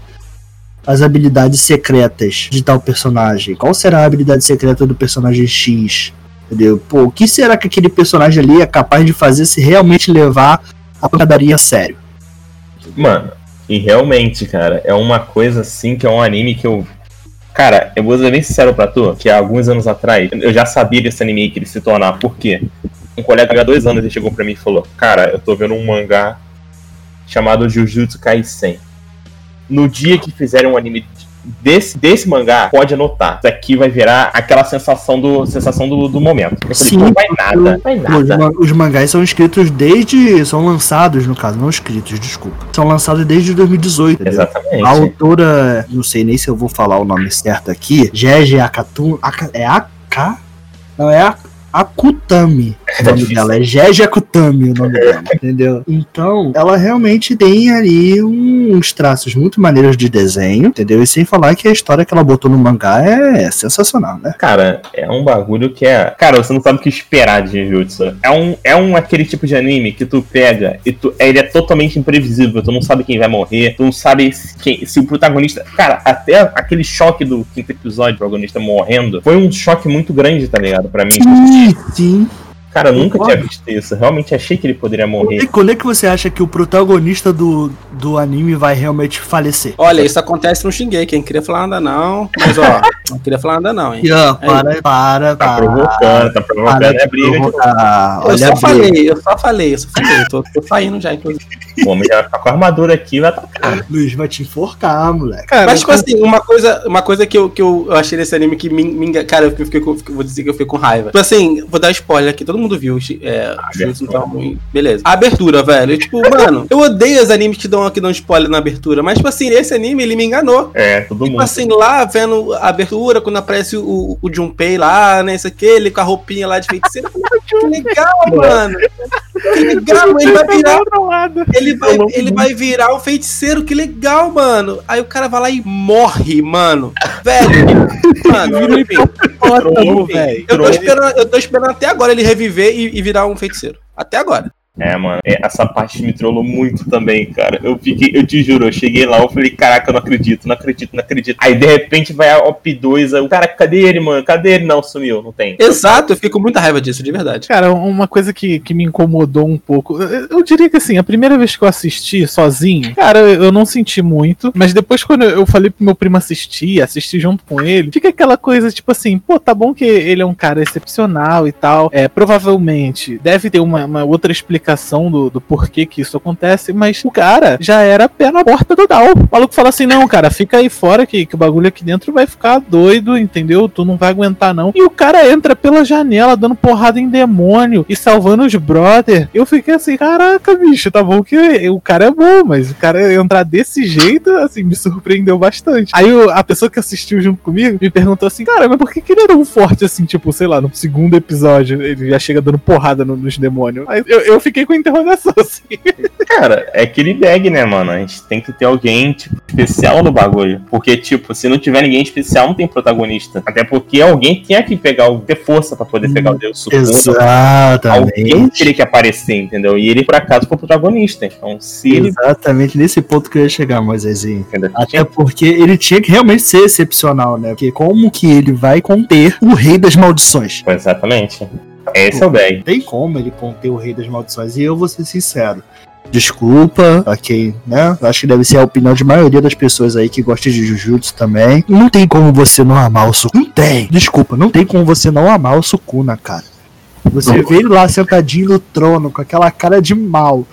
as habilidades secretas de tal personagem? Qual será a habilidade secreta do personagem X? Entendeu? Pô, o que será que aquele personagem ali é capaz de fazer se realmente levar a pancadaria a sério? Mano, e realmente, cara, é uma coisa assim que é um anime que eu. Cara, eu vou ser bem sincero pra tu, que há alguns anos atrás eu já sabia desse anime que ele se tornar. Por quê? Um colega há dois anos ele chegou pra mim e falou: Cara, eu tô vendo um mangá chamado Jujutsu Kaisen. No dia que fizerem um anime desse, desse mangá, pode anotar. Isso aqui vai virar aquela sensação do, sensação do, do momento. Eu Sim, falei, vai nada, vai nada. Os, os mangás são escritos desde. São lançados, no caso, não escritos, desculpa. São lançados desde 2018. Entendeu? Exatamente. A autora, não sei nem se eu vou falar o nome certo aqui, Gege Akatun. É AK? Não, é a Akutami. O nome é dela é Jeje Akutami, o nome dela, entendeu? Então, ela realmente tem ali uns traços muito maneiros de desenho, entendeu? E sem falar que a história que ela botou no mangá é sensacional, né? Cara, é um bagulho que é. Cara, você não sabe o que esperar de Jujutsu. É um, é um aquele tipo de anime que tu pega e tu, ele é totalmente imprevisível. Tu não sabe quem vai morrer, tu não sabe se, quem, se o protagonista. Cara, até aquele choque do quinto episódio, o protagonista morrendo, foi um choque muito grande, tá ligado? Pra mim. Sim sim. Cara, eu nunca tinha visto isso. Realmente achei que ele poderia morrer. E quando é que você acha que o protagonista do, do anime vai realmente falecer? Olha, isso acontece no Xinguei. Quem queria falar nada não. Mas ó, não queria falar nada não, hein? Ó, para, é. para, Tá provocando, tá provocando. É briga de Eu só falei, eu só falei, eu só falei. Eu tô, tô saindo já, inclusive. O homem já tá com a armadura aqui vai atacar. Luiz vai te enforcar, moleque. Cara, mas, tipo assim, uma coisa, uma coisa que, eu, que eu achei nesse anime que me, me Cara, eu fiquei com, vou dizer que eu fiquei com raiva. Tipo assim, vou dar spoiler aqui, todo mundo viu. É, tá ruim. Beleza. A abertura, velho. tipo, mano, eu odeio os animes que dão, que dão spoiler na abertura. Mas, tipo assim, esse anime, ele me enganou. É, todo tipo mundo. assim, lá vendo a abertura, quando aparece o, o Junpei lá, né? Isso aqui, ele com a roupinha lá de feiticeiro. que legal, mano. Que legal, ele vai virar. Ele vai, ele vai virar um feiticeiro, que legal, mano. Aí o cara vai lá e morre, mano. Velho. mano, enfim. Eu tô, esperando, eu tô esperando até agora ele reviver e, e virar um feiticeiro. Até agora. É, mano, é, essa parte me trollou muito também, cara. Eu fiquei, eu te juro, eu cheguei lá, eu falei, caraca, eu não acredito, não acredito, não acredito. Aí de repente vai a OP2, aí o cara, cadê ele, mano? Cadê ele? Não, sumiu, não tem. Exato, eu fico com muita raiva disso, de verdade. Cara, uma coisa que, que me incomodou um pouco, eu, eu diria que assim, a primeira vez que eu assisti sozinho, cara, eu não senti muito, mas depois quando eu falei pro meu primo assistir, assistir junto com ele, fica aquela coisa tipo assim, pô, tá bom que ele é um cara excepcional e tal, é, provavelmente deve ter uma, uma outra explicação do, do porquê que isso acontece, mas o cara já era pé na porta do Dal. O maluco fala assim: não, cara, fica aí fora que, que o bagulho aqui dentro vai ficar doido, entendeu? Tu não vai aguentar, não. E o cara entra pela janela dando porrada em demônio e salvando os brother. Eu fiquei assim, caraca, bicho, tá bom que o cara é bom, mas o cara entrar desse jeito, assim, me surpreendeu bastante. Aí a pessoa que assistiu junto comigo me perguntou assim, cara, mas por que, que ele era tão forte assim, tipo, sei lá, no segundo episódio ele já chega dando porrada no, nos demônios? Aí eu, eu fiquei com interrogação, assim. Cara, é aquele bag, né, mano? A gente tem que ter alguém, tipo, especial no bagulho. Porque, tipo, se não tiver ninguém especial, não tem protagonista. Até porque alguém tinha que pegar ter força pra poder pegar o Deus Supremo. Exatamente. Alguém teria que aparecer, entendeu? E ele, por acaso, foi o protagonista. Então, se ele. Exatamente nesse ponto que eu ia chegar, Moisésinho. Entendeu? Até porque ele tinha que realmente ser excepcional, né? Porque como que ele vai conter o rei das maldições? Exatamente. Esse é o bag. Tem como ele conter o rei das maldições. E eu vou ser sincero. Desculpa a quem, né? Acho que deve ser a opinião de maioria das pessoas aí que gostam de Jujutsu também. Não tem como você não amar o Sukuna. Não tem. Desculpa, não tem como você não amar o Sukuna, cara. Você vê ele lá sentadinho no trono, com aquela cara de mal.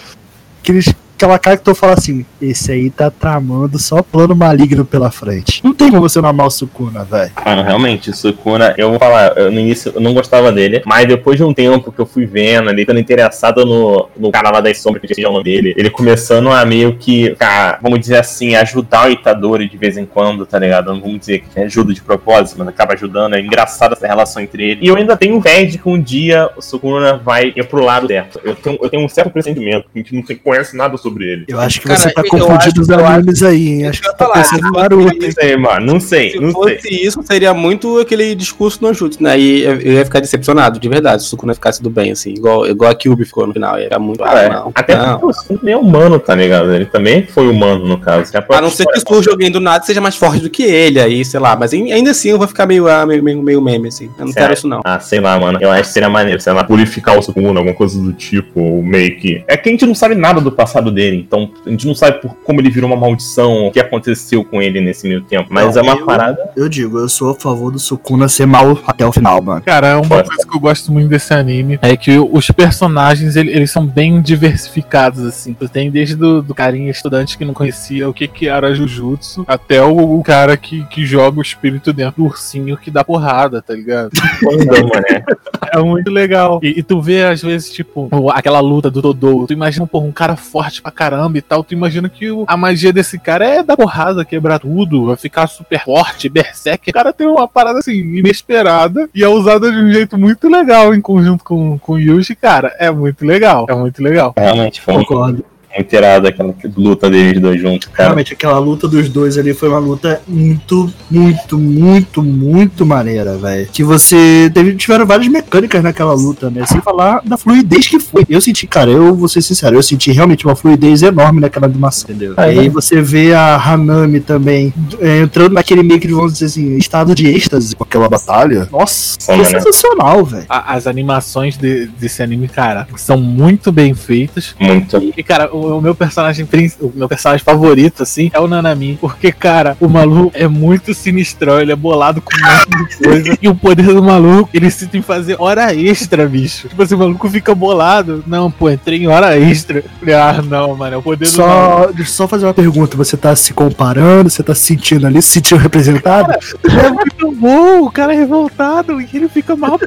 Aqueles aquela cara que tu fala assim: esse aí tá tramando só plano maligno pela frente. Não tem como você não amar o Sukuna, velho. Mano, realmente, o Sukuna, eu vou falar, eu, no início eu não gostava dele, mas depois de um tempo que eu fui vendo, ele ficando interessado no, no cara lá das sombras, que tinha o nome dele, ele começando a meio que, cara, vamos dizer assim, ajudar o Itadori de vez em quando, tá ligado? Não vamos dizer que ajuda de propósito, mas acaba ajudando. É engraçada essa relação entre ele. E eu ainda tenho fé de que um dia o Sukuna vai ir pro lado certo. Eu tenho, eu tenho um certo pressentimento, a gente não conhece nada sobre ele. Eu acho que Cara, você tá confundindo os animes aí, hein? Acho que eu você tá ia falar, pensando em Naruto, hein? sei, mano. Não sei, Se não sei. fosse isso, seria muito aquele discurso no Jutsu, né? E eu ia ficar decepcionado, de verdade, se o Sukuna ficasse do bem, assim, igual, igual a Kyuubi ficou no final. Ia ficar muito. Cara, ah, não, até não. porque o Sukuna é humano, tá ligado? Ele também foi humano, no caso. A A não ser que surja alguém do nada seja mais forte do que ele, aí, sei lá. Mas ai- ainda assim eu vou ficar meio, ah, meio, meio, meio meme, assim. Eu não quero isso, não. Ah, sei lá, mano. Eu acho que seria maneiro, sei lá, purificar o Sukuna, alguma coisa do tipo, ou meio que. É que a gente não sabe nada do passado dele, então a gente não sabe por como ele virou uma maldição, o que aconteceu com ele nesse meio tempo. Mas Não, é uma eu- parada. Eu digo, eu sou a favor do Sukuna ser mal até o final, mano. Cara, uma Pode. coisa que eu gosto muito desse anime é que os personagens, ele- eles são bem diversificados, assim. Tu tem desde do, do carinha estudante que não conhecia o que, que era Jujutsu, até o, o cara que, que joga o espírito dentro do ursinho que dá porrada, tá ligado? Mané. É muito legal. E, e tu vê, às vezes, tipo, aquela luta do Dodô. Tu imagina, pô, um cara forte pra caramba e tal. Tu imagina que o- a magia desse cara é dar porrada, quebrar tudo, vai ficar super forte, berserk. O cara tem uma parada assim, inesperada e é usada de um jeito muito legal em conjunto com, com o Yuji. Cara, é muito legal. É muito legal. Realmente, foi Concordo. Muito irado aquela luta deles dois juntos, cara. Realmente, aquela luta dos dois ali foi uma luta muito, muito, muito, muito maneira, velho. Que você teve, tiveram várias mecânicas naquela luta, né? Sem falar da fluidez que foi. Eu senti, cara, eu vou ser sincero, eu senti realmente uma fluidez enorme naquela animação, entendeu? Aí é. você vê a Hanami também é, entrando naquele meio que, vamos dizer assim, estado de êxtase com aquela batalha. Nossa, Sim, né? sensacional, velho. As animações de- desse anime, cara, são muito bem feitas. Muito. E, cara, o, o meu personagem o meu personagem favorito, assim, é o Nanami. Porque, cara, o maluco é muito sinistrão, ele é bolado com um monte de coisa. e o poder do maluco, ele se tem que fazer hora extra, bicho. Tipo assim, o maluco fica bolado. Não, pô, entrei em hora extra. Ah, não, mano, é o poder do maluco. Só, deixa eu só fazer uma pergunta. Você tá se comparando? Você tá se sentindo ali, se sentindo representado? É muito bom, o cara é revoltado e ele fica mal.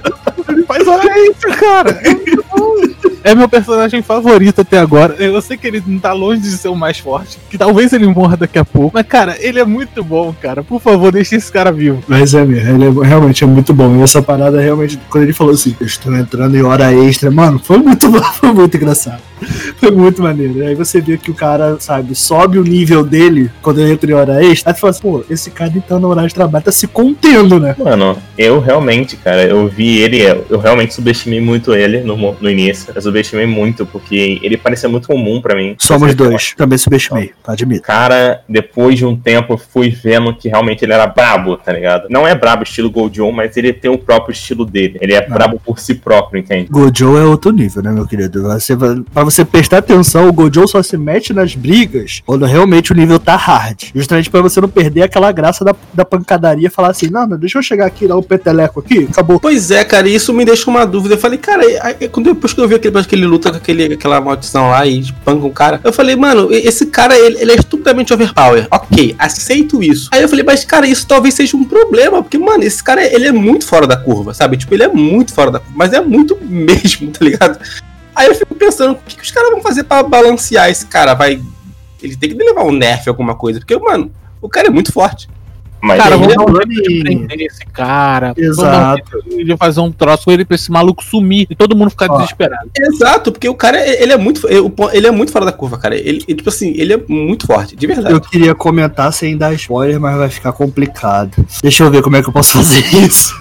Ele faz hora extra, cara. É muito bom. É meu personagem favorito até agora. Eu sei que ele não tá longe de ser o mais forte. Que talvez ele morra daqui a pouco. Mas, cara, ele é muito bom, cara. Por favor, deixe esse cara vivo. Mas é mesmo, ele é, realmente é muito bom. E essa parada realmente, quando ele falou assim, eu estou entrando em hora extra, mano, foi muito bom, foi muito engraçado. Foi muito maneiro. E aí você vê que o cara, sabe, sobe o nível dele quando ele entra em hora extra. Aí tu fala assim, pô, esse cara então no horário de trabalho tá se contendo, né? Mano, eu realmente, cara, eu vi ele, eu eu realmente subestimei muito ele no, no início. Eu subestimei muito, porque ele parecia muito comum pra mim. Somos dois. Também subestimei, admito. Cara, depois de um tempo, eu fui vendo que realmente ele era brabo, tá ligado? Não é brabo estilo Goldjon, mas ele tem o próprio estilo dele. Ele é brabo por si próprio, entende? Gojo é outro nível, né, meu querido? Você, pra você prestar atenção, o Gojo só se mete nas brigas quando realmente o nível tá hard. Justamente pra você não perder aquela graça da, da pancadaria e falar assim, não, não, deixa eu chegar aqui, dar um peteleco aqui, acabou. Pois é, cara, isso me deixa uma dúvida. Eu falei, cara, aí- aí, quando depois que eu vi aquele, que ele luta com aquele, aquela maldição lá e panca o cara, eu falei, mano, esse cara, ele, ele é estupidamente overpower. Ok, aceito isso. Aí eu falei, mas, cara, isso talvez seja um problema, porque, mano, esse cara, ele é muito fora da curva, sabe? Tipo, ele é muito fora da curva, mas é muito mesmo, tá ligado? Aí eu fico pensando, o que, que os caras vão fazer pra balancear esse cara? Vai. Ele tem que levar um nerf, alguma coisa, porque, mano, o cara é muito forte. Mas Cara, ele- vamos dar um Ele- jeito de prender esse cara. Exato. De fazer um troço com ele pra esse maluco sumir e todo mundo ficar Ó. desesperado. Exato, porque o cara, ele é muito. Ele é muito fora da curva, cara. Ele, ele, tipo assim, ele é muito forte, de verdade. Eu queria comentar sem dar spoiler, mas vai ficar complicado. Deixa eu ver como é que eu posso fazer isso.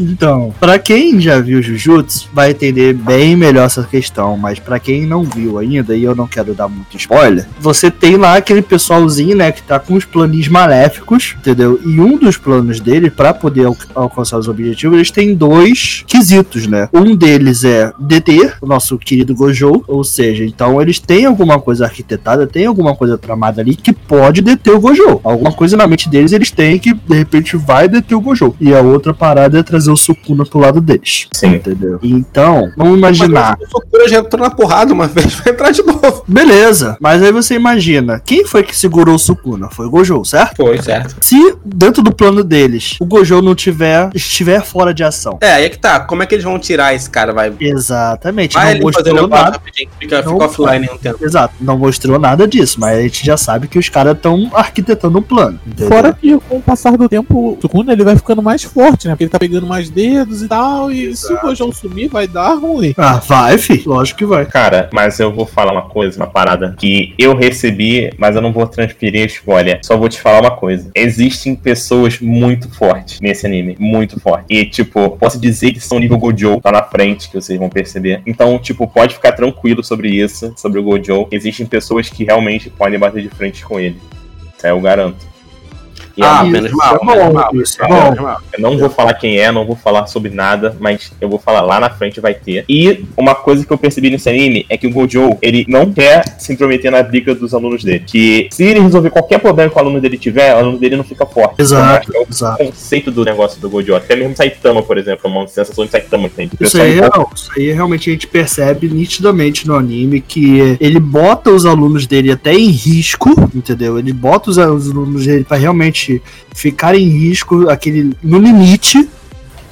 Então, pra quem já viu Jujutsu, vai entender bem melhor essa questão, mas pra quem não viu ainda, e eu não quero dar muito spoiler, você tem lá aquele pessoalzinho, né, que tá com os planis maléficos, entendeu? Entendeu? E um dos planos dele, para poder al alcançar os objetivos, eles têm dois quesitos, né? Um deles é deter o nosso querido Gojo, ou seja, então eles têm alguma coisa arquitetada, tem alguma coisa tramada ali que pode deter o Gojo. Alguma coisa na mente deles eles têm que, de repente, vai deter o Gojo. E a outra parada é trazer o Sukuna pro lado deles. Sim. Entendeu? Então, vamos imaginar. Mas o Sukuna já entrou na porrada uma vez, vai entrar de novo. Beleza, mas aí você imagina, quem foi que segurou o Sukuna? Foi o Gojo, certo? Foi, certo. Se dentro do plano deles o Gojo não tiver, estiver fora de ação. É, aí é que tá. Como é que eles vão tirar esse cara? Vai, Exatamente, vai não ele fazer o mostrou nada. rapidinho, fica, Não fica offline um tempo. Exato, não mostrou nada disso, mas a gente já sabe que os caras estão arquitetando um plano. Entendeu? Fora que com o passar do tempo, o Sukuna ele vai ficando mais forte, né? Porque ele tá pegando mais dedos e tal. E se o Gojo sumir, vai dar ruim. Ah, vai, fi. Lógico que vai. Cara, mas eu vou falar uma coisa, uma parada que eu recebi, mas eu não vou transferir a escolha. Só vou te falar uma coisa. Existem pessoas muito fortes nesse anime, muito fortes. E, tipo, posso dizer que são nível Gojo, tá na frente, que vocês vão perceber. Então, tipo, pode ficar tranquilo sobre isso, sobre o Gojo. Existem pessoas que realmente podem bater de frente com ele. Isso aí eu garanto. E Ah, é menos mal, é menos bom, mal. é. Eu não vou falar quem é, não vou falar sobre nada, mas eu vou falar lá na frente vai ter. E uma coisa que eu percebi nesse anime é que o Gojo, ele não quer se intrometer na briga dos alunos dele. Que se ele resolver qualquer problema que o aluno dele tiver, o aluno dele não fica forte. Exato, Então, é o exato. conceito do negócio do Gojo. Até mesmo Saitama, por exemplo, é uma sensação de Saitama que tem. Isso aí, envolve- não, isso aí realmente a gente percebe nitidamente no anime que ele bota os alunos dele até em risco, entendeu? Ele bota os alunos dele pra realmente ficar em risco, aquele no limite,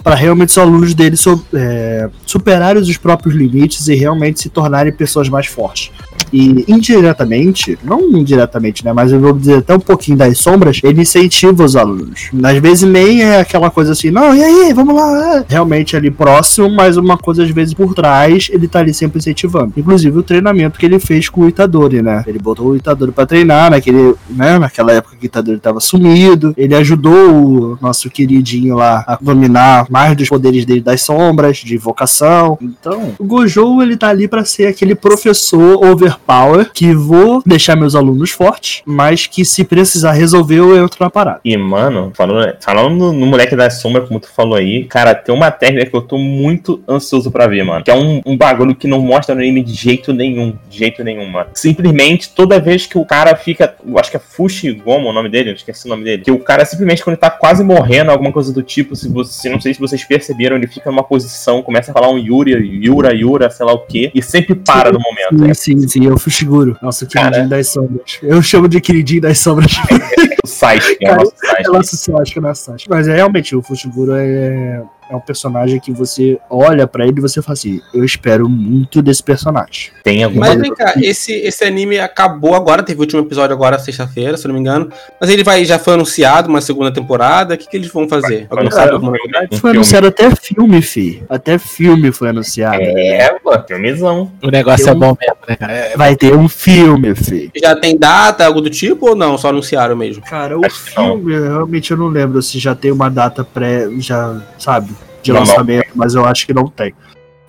para realmente os alunos dele so- é, superarem os próprios limites e realmente se tornarem pessoas mais fortes. E indiretamente, não indiretamente, né? Mas eu vou dizer até um pouquinho das sombras, ele incentiva os alunos. Às vezes nem é aquela coisa assim, não, e aí, vamos lá. é. Realmente ali próximo, mas uma coisa às vezes por trás, ele tá ali sempre incentivando. Inclusive o treinamento que ele fez com o Itadori, né? Ele botou o Itadori pra treinar naquele, né? Naquela época que o Itadori tava sumido. Ele ajudou o nosso queridinho lá a dominar mais dos poderes dele das sombras, de invocação. Então, o Gojo, ele tá ali pra ser aquele professor overpower que vou deixar meus alunos fortes, mas que se precisar resolver, eu entro na parada. E, mano, falando, falando no, no moleque da sombra, como tu falou aí, cara, tem uma técnica que eu tô muito ansioso pra ver, mano. Que é um, um bagulho que não mostra no anime de jeito nenhum. De jeito nenhum, mano. Simplesmente, toda vez que o cara fica. Eu acho que é Fushigoma o nome dele, eu esqueci o nome dele. Que o cara simplesmente, quando ele tá quase morrendo, alguma coisa do tipo, se você. Não sei se vocês perceberam, ele fica numa posição, começa a falar um Yuri, Yura, Yura, sei lá o quê, e sempre para no momento. É Sim, sim, sim, eu Fushiguro. Nossa, queridinho Cara. das sombras. Eu chamo de queridinho das sombras. o Sasuke, é o nosso Sasuke. Ela se acha na Sasha. Mas é realmente, o Fushiguro é, é um personagem que você olha pra ele e você fala assim: eu espero muito desse personagem. Tem alguma Mas vem cá, esse, esse anime acabou agora, teve o último episódio agora, sexta-feira, se eu não me engano. Mas ele vai, já foi anunciado uma segunda temporada. O que, que eles vão fazer? Alguém Cara, sabe um alguma um Foi anunciado até filme, fi. Até filme foi anunciado. É, pô, filmezão. O negócio Eu- é bom mesmo, né, cara? É, Vai ter um filme, fi. Já tem data, algo do tipo ou não? Só anunciaram mesmo? Cara, o Acho filme, realmente eu não lembro se já tem uma data pré, já, sabe, de Não, não. lançamento, mas eu acho que não tem.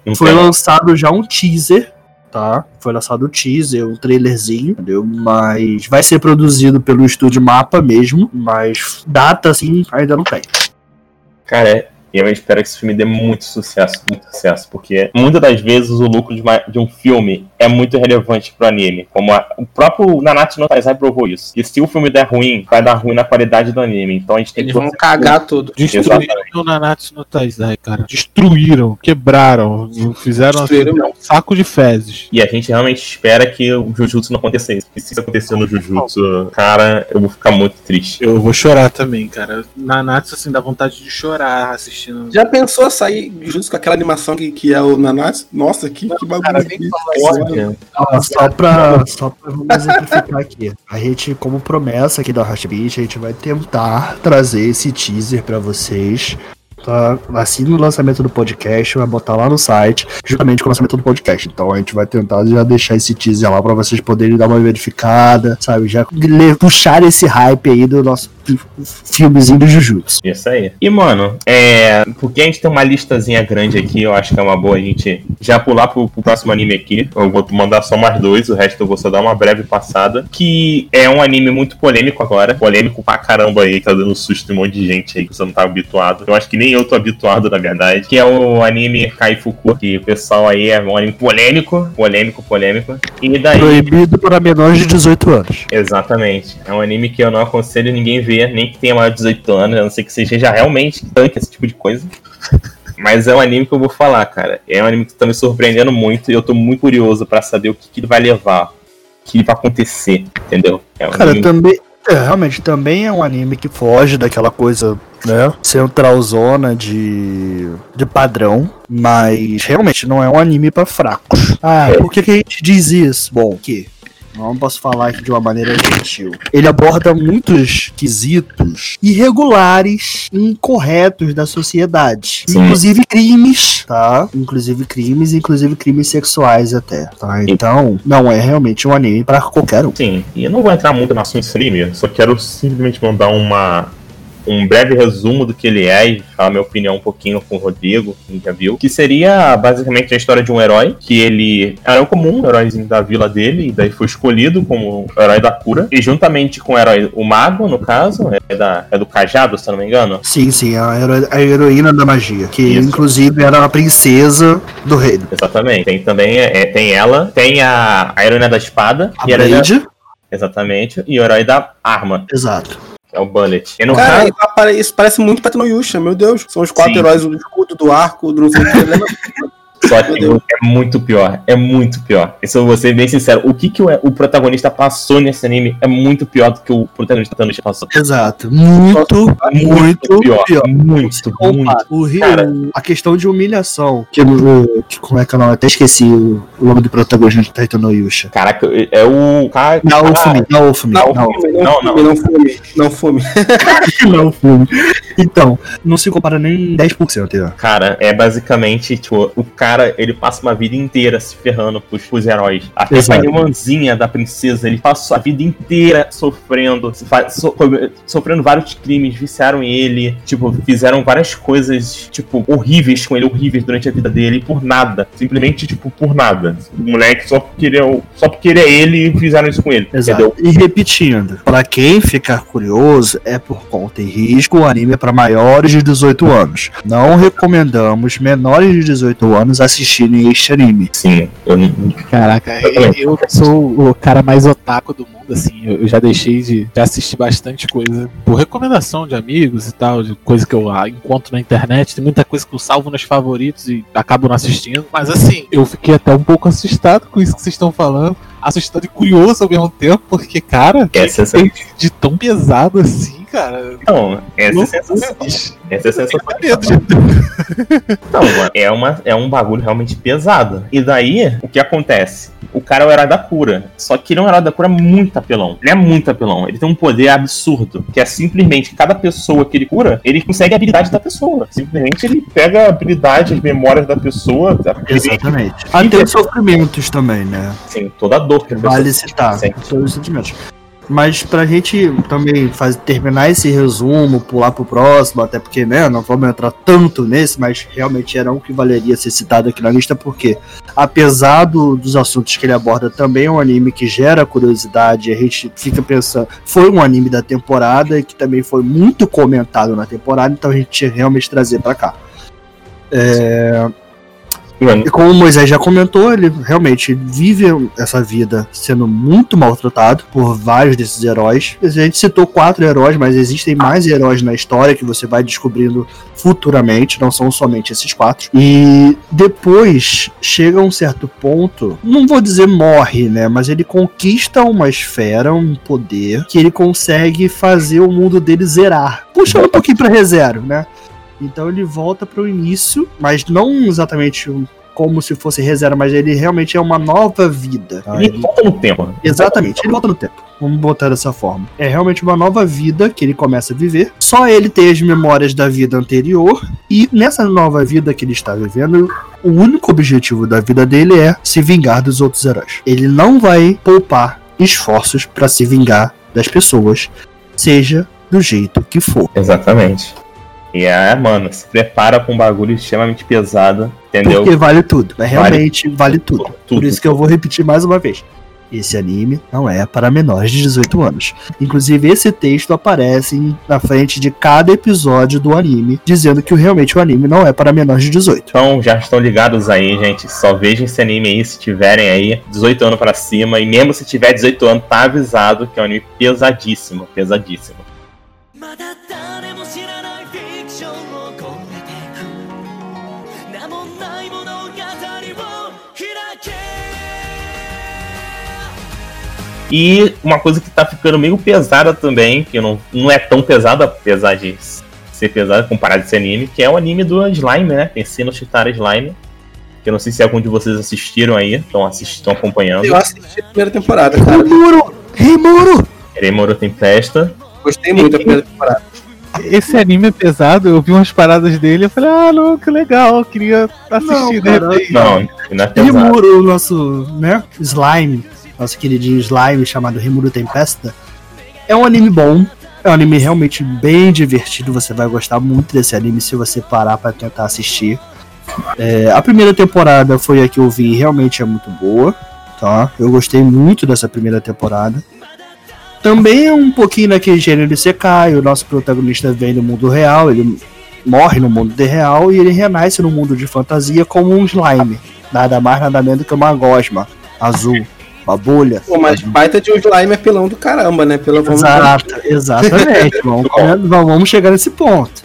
Não Foi tem. lançado já um teaser, tá? Foi lançado um teaser, um trailerzinho, entendeu? Mas vai ser produzido pelo estúdio Mapa mesmo, mas data assim ainda não tem. Cara, é- eu espero que esse filme dê muito sucesso, muito sucesso, porque muitas das vezes o lucro de, uma- de um filme é muito relevante pro anime, como a- o próprio Nanatsu no Taizai provou isso. E se o filme der ruim, vai dar ruim na qualidade do anime, então a gente tem Eles que vão cagar tudo. Destruíram o Nanatsu no Taizai, cara. Destruíram, quebraram, fizeram assim, Destruíram um saco de fezes. E a gente realmente espera que o Jujutsu não aconteça isso. Porque se isso acontecer no Jujutsu, cara, eu vou ficar muito triste. Eu vou chorar também, cara. Nanatsu, assim, dá vontade de chorar assistindo. Já pensou sair junto com aquela animação que, que é o Nanatsu? Nossa, que, que bagulho. cara, Ó, só pra, só pra vamos exemplificar aqui. A gente, como promessa aqui da Heartbeat, a gente vai tentar trazer esse teaser pra vocês. Tá? Assim no lançamento do podcast, vai botar lá no site, juntamente com o lançamento do podcast. Então a gente vai tentar já deixar esse teaser lá pra vocês poderem dar uma verificada, sabe? Já puxar esse hype aí do nosso filmezinho do Jujutsu. Isso aí. E, mano, é. Porque a gente tem uma listazinha grande aqui, eu acho que é uma boa a gente já pular pro, pro próximo anime aqui. Eu vou mandar só mais dois, o resto eu vou só dar uma breve passada. Que é um anime muito polêmico agora. Polêmico pra caramba aí, tá dando susto em um monte de gente aí que você não tá habituado. Eu acho que nem eu tô habituado, na verdade. Que é o anime Kaifuku, que o pessoal aí é um anime polêmico, polêmico, polêmico. E daí. Proibido para menores de 18 anos. Exatamente. É um anime que eu não aconselho ninguém ver, nem que tenha maior de 18 anos, a não ser que seja já realmente tanque esse tipo de coisa. Mas é um anime que eu vou falar, cara. É um anime que tá me surpreendendo muito e eu tô muito curioso para saber o que, que ele vai levar. O que vai acontecer, entendeu? É um cara, anime... também. É, realmente, também é um anime que foge daquela coisa, né? Centralzona de, de padrão. Mas realmente não é um anime para fracos. Ah, é. por que, que a gente diz isso? Bom, que não posso falar aqui de uma maneira gentil. Ele aborda muitos quesitos irregulares e incorretos da sociedade. Sim. Inclusive crimes, tá? Inclusive crimes, inclusive crimes sexuais até, tá? Então, não é realmente um anime para qualquer um. Sim, e eu não vou entrar muito no assunto streamer, só quero simplesmente mandar uma um breve resumo do que ele é e falar minha opinião um pouquinho com o Rodrigo, que já viu. Que seria basicamente a história de um herói, que ele era o comum, um heróizinho da vila dele, e daí foi escolhido como herói da cura. E juntamente com o herói, o mago, no caso, é, da, é do cajado, se eu não me engano. Sim, sim, a, hero, a heroína da magia, que Isso. inclusive era a princesa do reino. Exatamente. Tem também, é, tem ela, tem a, a heroína da espada. A Blade. Exatamente. E o herói da arma. Exato. É o Bullet. E no Cara, caso... isso parece muito Yusha, meu Deus. São os quatro Sim. heróis do escudo, do arco, do não sei o que. Só que é muito pior. É muito pior. Isso eu vou ser bem sincero. O que, que o, o protagonista passou nesse anime é muito pior do que o protagonista Tanushi passou. Exato. Muito, muito, muito pior. pior. Muito, muito. O Rio, a questão de humilhação. Que, que, como é que é o nome? Até esqueci o, o nome do protagonista de Taitano Yusha. Caraca, é o. Cara, não, fume, não, fume. Não, não, não, não, não fume. Não fume. Não fume. Então, não se compara nem 10%. Entendeu? Cara, é basicamente, tipo, o cara cara, ele passa uma vida inteira se ferrando pros, pros heróis. Até Exato. a irmãzinha da princesa, ele passa a vida inteira sofrendo, so, sofrendo vários crimes, viciaram ele, tipo, fizeram várias coisas, tipo, horríveis com ele, horríveis durante a vida dele, por nada. Simplesmente, tipo, por nada. O moleque só porque ele é, só porque ele é ele e fizeram isso com ele. Exato. Entendeu? E repetindo, para quem ficar curioso, é por conta e risco, o anime é para maiores de 18 anos. Não recomendamos menores de 18 anos assistirem este anime. Sim. Eu... Caraca, eu, eu sou o cara mais otaku do mundo, assim. Eu já deixei de, de assistir bastante coisa por recomendação de amigos e tal, de coisa que eu ah, encontro na internet. Tem muita coisa que eu salvo nos favoritos e acabo não assistindo. Mas assim, eu fiquei até um pouco assustado com isso que vocês estão falando assustado e curioso ao mesmo tempo, porque, cara, é de, de tão pesado assim, cara. Não, essa não, é sensação. Essa é sensação. Não, é, uma, é um bagulho realmente pesado. E daí, o que acontece? O cara é o herói da cura. Só que ele é um herói da cura muito apelão. Ele é muito apelão. Ele tem um poder absurdo. Que é simplesmente cada pessoa que ele cura, ele consegue a habilidade da pessoa. Simplesmente ele pega a habilidade, as memórias da pessoa. Exatamente. Até sofrimentos também, né? Sim, toda a dor que Vale citar. Todos os sentimentos. Mas pra gente também faz, terminar esse resumo, pular pro próximo, até porque, né, não vamos entrar tanto nesse, mas realmente era um que valeria ser citado aqui na lista, porque apesar do, dos assuntos que ele aborda, também é um anime que gera curiosidade, a gente fica pensando, foi um anime da temporada e que também foi muito comentado na temporada, então a gente tinha realmente trazer para cá. É, e como o Moisés já comentou, ele realmente vive essa vida sendo muito maltratado por vários desses heróis. A gente citou quatro heróis, mas existem mais heróis na história que você vai descobrindo futuramente, não são somente esses quatro. E depois chega um certo ponto, não vou dizer morre, né? Mas ele conquista uma esfera, um poder, que ele consegue fazer o mundo dele zerar. Puxando um pouquinho pra ReZero, né? Então ele volta para o início, mas não exatamente como se fosse reserva, mas ele realmente é uma nova vida. Tá? Ele, ele volta no tempo. Exatamente, ele volta no tempo. Vamos botar dessa forma. É realmente uma nova vida que ele começa a viver. Só ele tem as memórias da vida anterior. E nessa nova vida que ele está vivendo, o único objetivo da vida dele é se vingar dos outros heróis. Ele não vai poupar esforços para se vingar das pessoas, seja do jeito que for. Exatamente. E é, mano, se prepara com um bagulho extremamente pesado, entendeu? Porque vale tudo. É realmente vale, tudo. tudo. Por isso que eu vou repetir mais uma vez. Esse anime não é para menores de 18 anos. Inclusive, esse texto aparece na frente de cada episódio do anime, dizendo que realmente o anime não é para menores de 18. Então já estão ligados aí, gente. Só vejam esse anime aí se tiverem aí 18 anos pra cima. E mesmo se tiver 18 anos, tá avisado que é um anime pesadíssimo, pesadíssimo. ま E uma coisa que tá ficando meio pesada também, que não, não é tão pesada, apesar de ser pesada comparado a esse anime, que é o anime do Slime, né? Pensei no Chitara Slime. Que eu não sei se algum de vocês assistiram aí, estão estão acompanhando. Eu assisti a primeira temporada, cara. Rimuro! Rimuro! Remoro Tempesta. Gostei muito da primeira temporada. Esse anime é pesado, eu vi umas paradas dele, eu falei, ah, não, que legal, eu queria assistir, Não, cara. Não, não é pesado. Rimuro, o nosso, né, slime, nosso queridinho slime chamado Rimuro Tempesta, é um anime bom, é um anime realmente bem divertido, você vai gostar muito desse anime se você parar pra tentar assistir. É, a primeira temporada foi a que eu vi, realmente é muito boa, tá? Eu gostei muito dessa primeira temporada. Também é um pouquinho naquele gênero de Sekai, o nosso protagonista vem do mundo real, ele morre no mundo de real e ele renasce no mundo de fantasia como um slime. Nada mais, nada menos que uma gosma azul, uma bolha. Pô, mas baita de um slime é pelão do caramba, né? Pelo vamos Exato, exatamente. vamos, vamos- vamos chegar nesse ponto.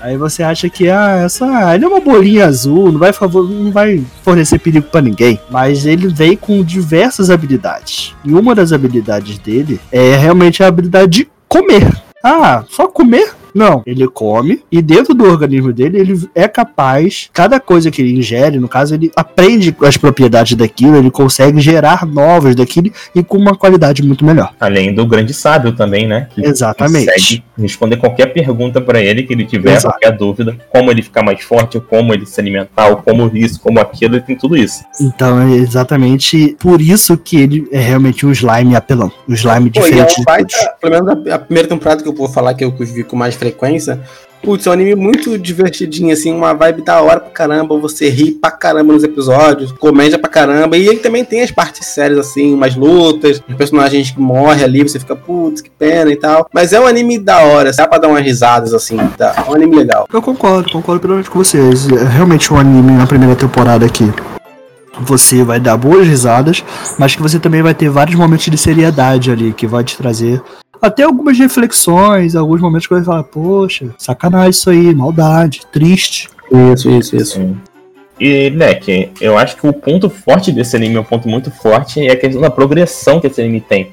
Aí você acha que ah, essa, ele é uma bolinha azul, não vai, favor, não vai fornecer perigo pra ninguém. Mas ele vem com diversas habilidades. E uma das habilidades dele é realmente a habilidade de comer. Ah, só comer? Não, ele come e dentro do organismo dele ele é capaz, cada coisa que ele ingere, no caso ele aprende as propriedades daquilo, ele consegue gerar novas daquilo e com uma qualidade muito melhor. Além do grande sábio também, né? Que Exatamente. consegue responder qualquer pergunta pra ele que ele tiver, Exato. qualquer dúvida, como ele ficar mais forte, ou como ele se alimentar, ou como isso, como aquilo, ele tem tudo isso. Então é exatamente por isso que ele é realmente um slime apelão. Um slime Pô, e é diferente um baita, pelo menos a, a primeira temporada que eu vou falar que eu vi com mais frequência. Putz, é um anime muito divertidinho, assim, uma vibe da hora pra caramba, você ri pra caramba nos episódios, comédia pra caramba, e ele também tem as partes sérias, assim, umas lutas, os personagens que morrem ali, você fica, putz, que pena e tal. Mas é um anime da hora, dá pra dar umas risadas, assim, tá? É um anime legal. Eu concordo, concordo plenamente com vocês. É realmente um anime na primeira temporada aqui. Você vai dar boas risadas, mas que você também vai ter vários momentos de seriedade ali, que vai te trazer até algumas reflexões, alguns momentos que você vai falar, poxa, sacanagem isso aí, maldade, triste. Isso, isso, isso. Sim. E, Leque, eu acho que o ponto forte desse anime, um ponto muito forte, é a questão da progressão que esse anime tem.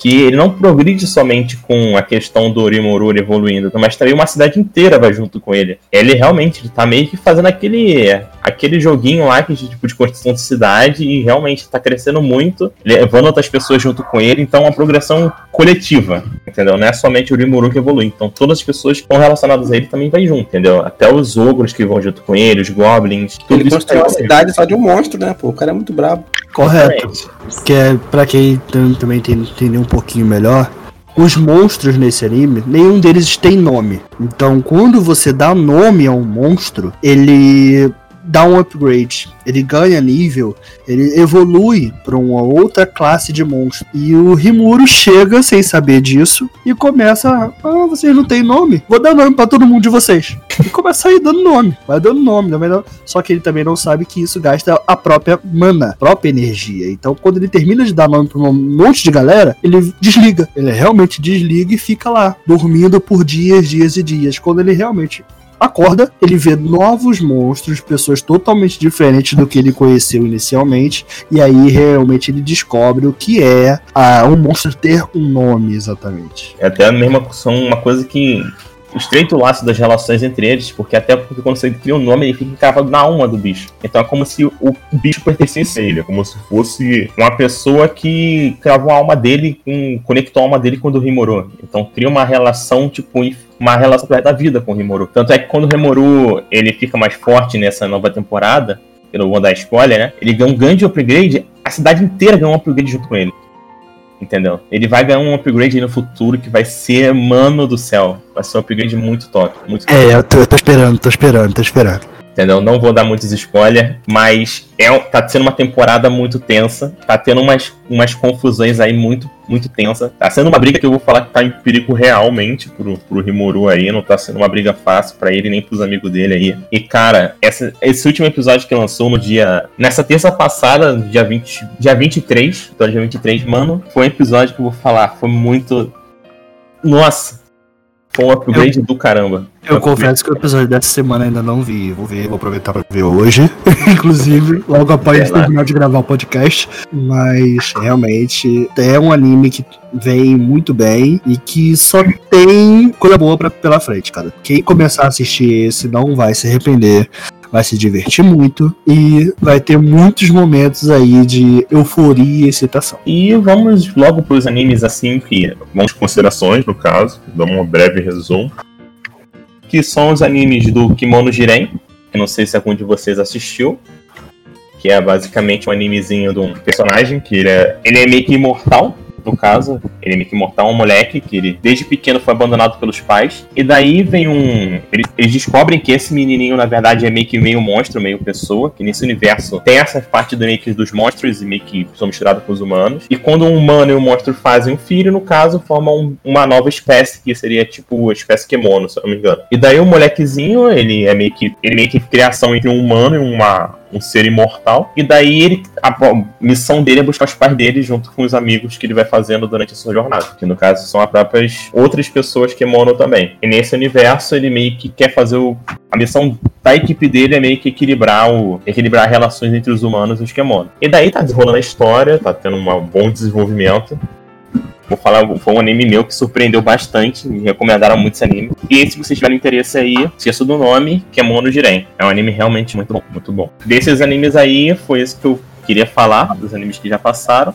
Que ele não progride somente com a questão do Rimuru evoluindo, mas também uma cidade inteira vai junto com ele. Ele realmente ele tá meio que fazendo aquele, aquele joguinho lá que, tipo, de construção de cidade e realmente tá crescendo muito, levando outras pessoas junto com ele, então é uma progressão coletiva, entendeu? Não é somente o Rimuru que evolui, então todas as pessoas que estão relacionadas a ele também vai junto, entendeu? Até os ogros que vão junto com ele, os goblins, tudo Ele isso construiu uma vai cidade só de um monstro, né, pô? O cara é muito brabo. Correto. Exatamente. Que é, pra quem tam- também tem entender um pouquinho melhor, os monstros nesse anime, nenhum deles tem nome. Então, quando você dá nome a um monstro, ele dá um upgrade, ele ganha nível, ele evolui para uma outra classe de monstro. E o Rimuro chega sem saber disso e começa, ah, vocês não têm nome? Vou dar nome para todo mundo de vocês. E começa a ir dando nome, vai dando nome, vai dando- só que ele também não sabe que isso gasta a própria mana, a própria energia. Então, quando ele termina de dar nome para um monte de galera, ele desliga. Ele realmente desliga e fica lá, dormindo por dias, dias e dias. Quando ele realmente acorda, ele vê novos monstros, pessoas totalmente diferentes do que ele conheceu inicialmente, e aí realmente ele descobre o que é ah, um monstro ter um nome exatamente. É até a mesma são uma coisa que estreita o laço das relações entre eles, porque até porque quando você cria um nome, ele fica encravado na alma do bicho. Então é como se o bicho pertencesse a ele, é como se fosse uma pessoa que cravou a alma dele, com, conectou a alma dele com a do Rimuru. Então cria uma relação, tipo, uma relação da vida com o Rimuru. Tanto é que quando o Rimuru ele fica mais forte nessa nova temporada, eu não vou dar né? Ele ganha um grande upgrade, a cidade inteira ganha um upgrade junto com ele. Entendeu? Ele vai ganhar um upgrade aí no futuro que vai ser, mano do céu. Vai ser um upgrade muito top. Muito top. É, eu tô, eu tô esperando, tô esperando, tô esperando. Entendeu? Não vou dar muitos spoilers, mas é, tá sendo uma temporada muito tensa. Tá tendo umas, umas confusões aí muito, muito tensa. Tá sendo uma briga que eu vou falar que tá em perigo realmente pro, pro Rimuru aí. Não tá sendo uma briga fácil para ele nem pros amigos dele aí. E cara, essa, esse último episódio que lançou no dia. Nessa terça passada, dia, 20, dia 23, então dia 23, mano, foi um episódio que eu vou falar. Foi muito. Nossa! Foi um upgrade do caramba. Eu confesso que o episódio dessa semana ainda não vi. Vou ver, vou aproveitar pra ver hoje. Inclusive, logo após É terminar de gravar o podcast. Mas realmente é um anime que vem muito bem e que só tem coisa boa pra, pela frente, cara. Quem começar a assistir esse não vai se arrepender. Vai se divertir muito e vai ter muitos momentos aí de euforia e excitação. E vamos logo para os animes assim que vamos considerações no caso, dar um breve resumo. Que são os animes do Kimono Jiren, que não sei se algum de vocês assistiu, que é basicamente um animezinho de um personagem que ele é, ele é meio que imortal, no caso, ele é meio que imortal, um moleque que ele desde pequeno foi abandonado pelos pais. E daí vem um. Eles, eles descobrem que esse menininho, na verdade, é meio que meio monstro, meio pessoa, que nesse universo tem essa parte do meio que dos monstros e meio que são misturados com os humanos. E quando um humano e um monstro fazem um filho, no caso, formam um- uma nova espécie, que seria tipo a espécie Kemono, se eu não me engano. E daí o molequezinho, ele é meio que. Ele é meio que criação entre um humano e uma, um ser imortal. E daí ele. A a missão dele é buscar os pais dele junto com os amigos que ele vai fazendo durante a sua jornada. Que no caso são as próprias outras pessoas que mono também. E nesse universo ele meio que quer fazer o. A missão da equipe dele é meio que equilibrar o. equilibrar relações entre os humanos e os Kemono. E daí tá desenrolando a história, tá tendo um bom desenvolvimento. Vou falar, foi um anime meu que surpreendeu bastante, me recomendaram muito esse anime. E se vocês tiverem interesse aí, esqueça do nome, que é Mono Jiren. É um anime realmente muito bom, muito bom. Desses animes aí, foi esse que eu queria falar, dos animes que já passaram.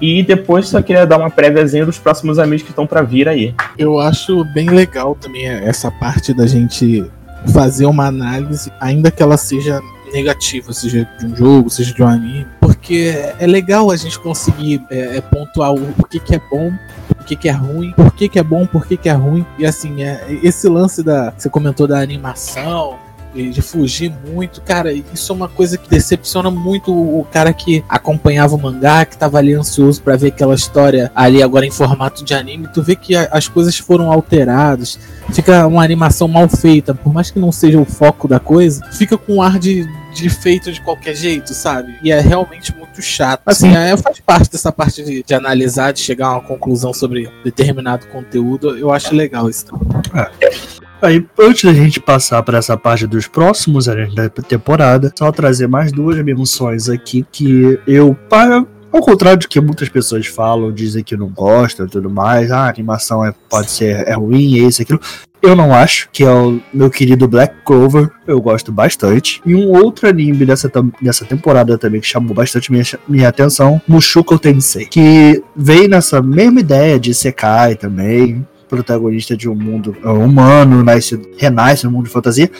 E depois só queria dar uma préviazinha dos próximos animes que estão pra vir aí. Eu acho bem legal também essa parte da gente fazer uma análise, ainda que ela seja negativa, seja de um jogo, seja de um anime, porque é legal a gente conseguir é, é, pontuar o, que, que é bom, o que, que é ruim, por que, que é bom, por que, que é ruim. E assim, é, esse lance da. Você comentou da animação, de fugir muito, cara, isso é uma coisa que decepciona muito o cara que acompanhava o mangá, que tava ali ansioso pra ver aquela história ali agora em formato de anime. Tu vê que a- as coisas foram alteradas, fica uma animação mal feita, por mais que não seja o foco da coisa, fica com um ar de, de feito de qualquer jeito, sabe? E é realmente muito chato. Assim, é, faz parte dessa parte de, de analisar, de chegar a uma conclusão sobre determinado conteúdo. Eu acho legal isso também. Aí, antes da gente passar para essa parte dos próximos da temporada, só trazer mais duas menções aqui que eu, para, ao contrário do que muitas pessoas falam, dizem que não gostam e tudo mais, ah, a animação é, pode ser é ruim, é isso, aquilo. Eu não acho, que é o meu querido Black Clover, eu gosto bastante. E um outro anime dessa, dessa temporada também que chamou bastante minha, minha atenção, Mushoku Tensei, que vem nessa mesma ideia de Sekai também, protagonista de um mundo uh, humano, nasce, renasce no mundo de fantasia.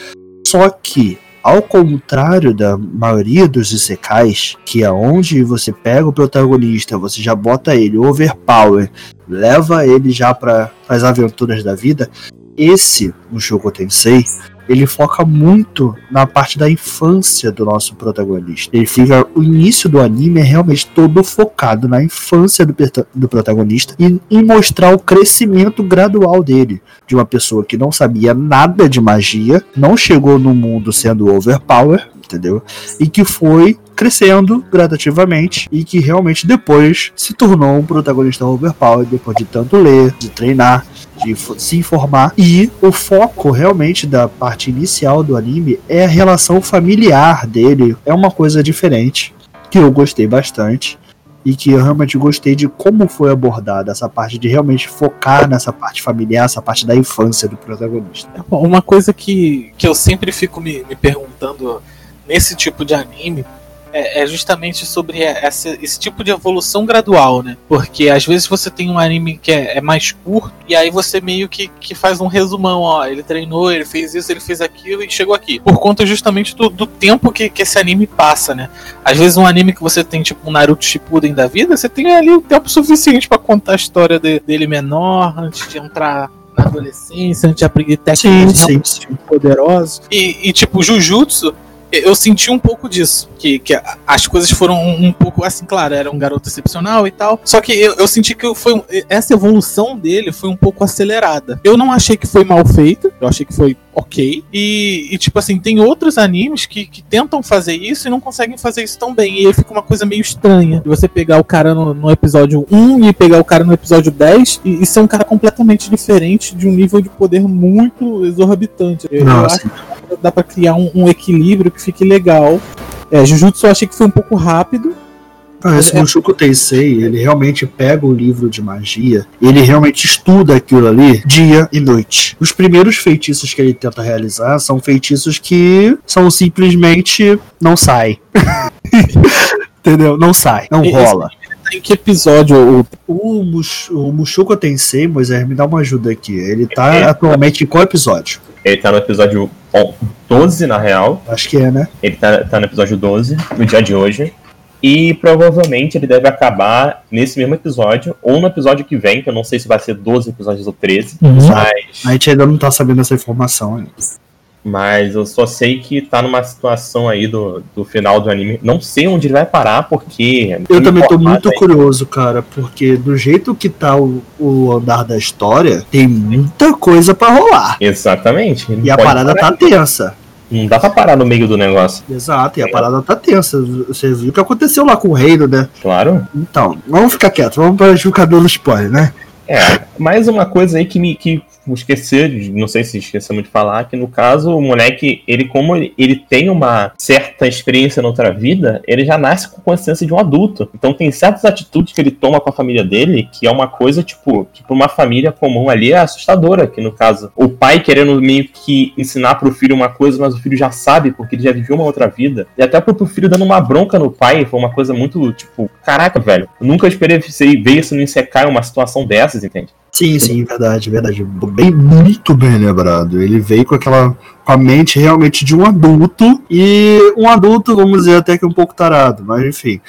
Só que, ao contrário da maioria dos isekais, que é onde você pega o protagonista, você já bota ele overpower, leva ele já para as aventuras da vida, esse, o Shoko Tensei, ele foca muito na parte da infância do nosso protagonista. Ele fica. O início do anime é realmente todo focado na infância do, do protagonista e em mostrar o crescimento gradual dele. De uma pessoa que não sabia nada de magia, não chegou no mundo sendo overpower, entendeu? E que foi crescendo gradativamente e que realmente depois se tornou um protagonista overpower depois de tanto ler, de treinar, de se informar. E o foco realmente da parte inicial do anime é a relação familiar dele. É uma coisa diferente que eu gostei bastante. E que eu realmente gostei de como foi abordada essa parte de realmente focar nessa parte familiar, essa parte da infância do protagonista. Bom, Uma coisa que, que eu sempre fico me, me perguntando nesse tipo de anime é, é justamente sobre essa- esse tipo de evolução gradual, né? Porque às vezes você tem um anime que é, é mais curto, e aí você meio que, que faz um resumão, ó, ele treinou, ele fez isso, ele fez aquilo e chegou aqui. Por conta justamente do, do tempo que, que esse anime passa, né? Às vezes um anime que você tem, tipo um Naruto Shippuden da vida, você tem ali o tempo suficiente pra contar a história de- dele menor, antes de entrar na adolescência, antes de aprender técnicas Sim, sim, sim. poderosos. E, e, tipo, Jujutsu, eu senti um pouco disso. Que, que as coisas foram um, um pouco assim, claro, era um garoto excepcional e tal. Só que eu, eu senti que foi, essa evolução dele foi um pouco acelerada. Eu não achei que foi mal feita, eu achei que foi ok. E, e, tipo assim, tem outros animes que, que tentam fazer isso e não conseguem fazer isso tão bem. E aí fica uma coisa meio estranha. De você pegar o cara no, no episódio 1 e pegar o cara no episódio 10 e, e ser um cara completamente diferente de um nível de poder muito exorbitante. Eu, Não, acho assim, dá pra criar um, um equilíbrio que fique legal. É, Jujutsu eu achei que foi um pouco rápido. Ah, esse É- Mushoku Tensei, ele realmente pega o livro de magia, ele realmente estuda aquilo ali dia e noite. Os primeiros feitiços que ele tenta realizar são feitiços que são simplesmente não sai. Entendeu? Não sai, não Esse- rola. Em que episódio? O, O, Mush, o Mushoku Tensei, Moisés, me dá uma ajuda aqui. Ele tá É. atualmente em qual episódio? Ele tá no episódio ó, 12, na real. Acho que é, né? Ele tá, tá no episódio 12, no dia de hoje. E provavelmente ele deve acabar nesse mesmo episódio, ou no episódio que vem, que eu não sei se vai ser 12 episódios ou 13. Mas, A gente ainda não tá sabendo essa informação ainda. Mas eu só sei que tá numa situação aí do, do final do anime. Não sei onde ele vai parar, porque. Eu também tô muito aí- curioso, cara, porque do jeito que tá o, o andar da história, tem muita coisa pra rolar. Exatamente. E a parada parar. tá tensa. Não dá pra parar no meio do negócio. Exato, e a parada tá tensa. Você viu o que aconteceu lá com o reino, né? Claro. Então, vamos ficar quieto, vamos pra jogador no spoiler, né? É, mais uma coisa aí que me que esquecer, não sei se esquecemos de falar, que no caso o moleque, ele como ele, ele tem uma certa experiência na outra vida, ele já nasce com consciência de um adulto. Então tem certas atitudes que ele toma com a família dele, que é uma coisa, tipo, que pra uma família comum ali é assustadora, que no caso, o pai querendo meio que ensinar pro filho uma coisa, mas o filho já sabe, porque ele já viveu uma outra vida. E até pro filho dando uma bronca no pai, foi uma coisa muito, tipo, caraca, velho, nunca esperei ver isso no Isekai, uma situação dessas, entende? Sim, sim, verdade, verdade. Bem, muito bem lembrado. Ele veio com aquela. com a mente realmente de um adulto. E um adulto, vamos dizer, até que um pouco tarado, mas enfim.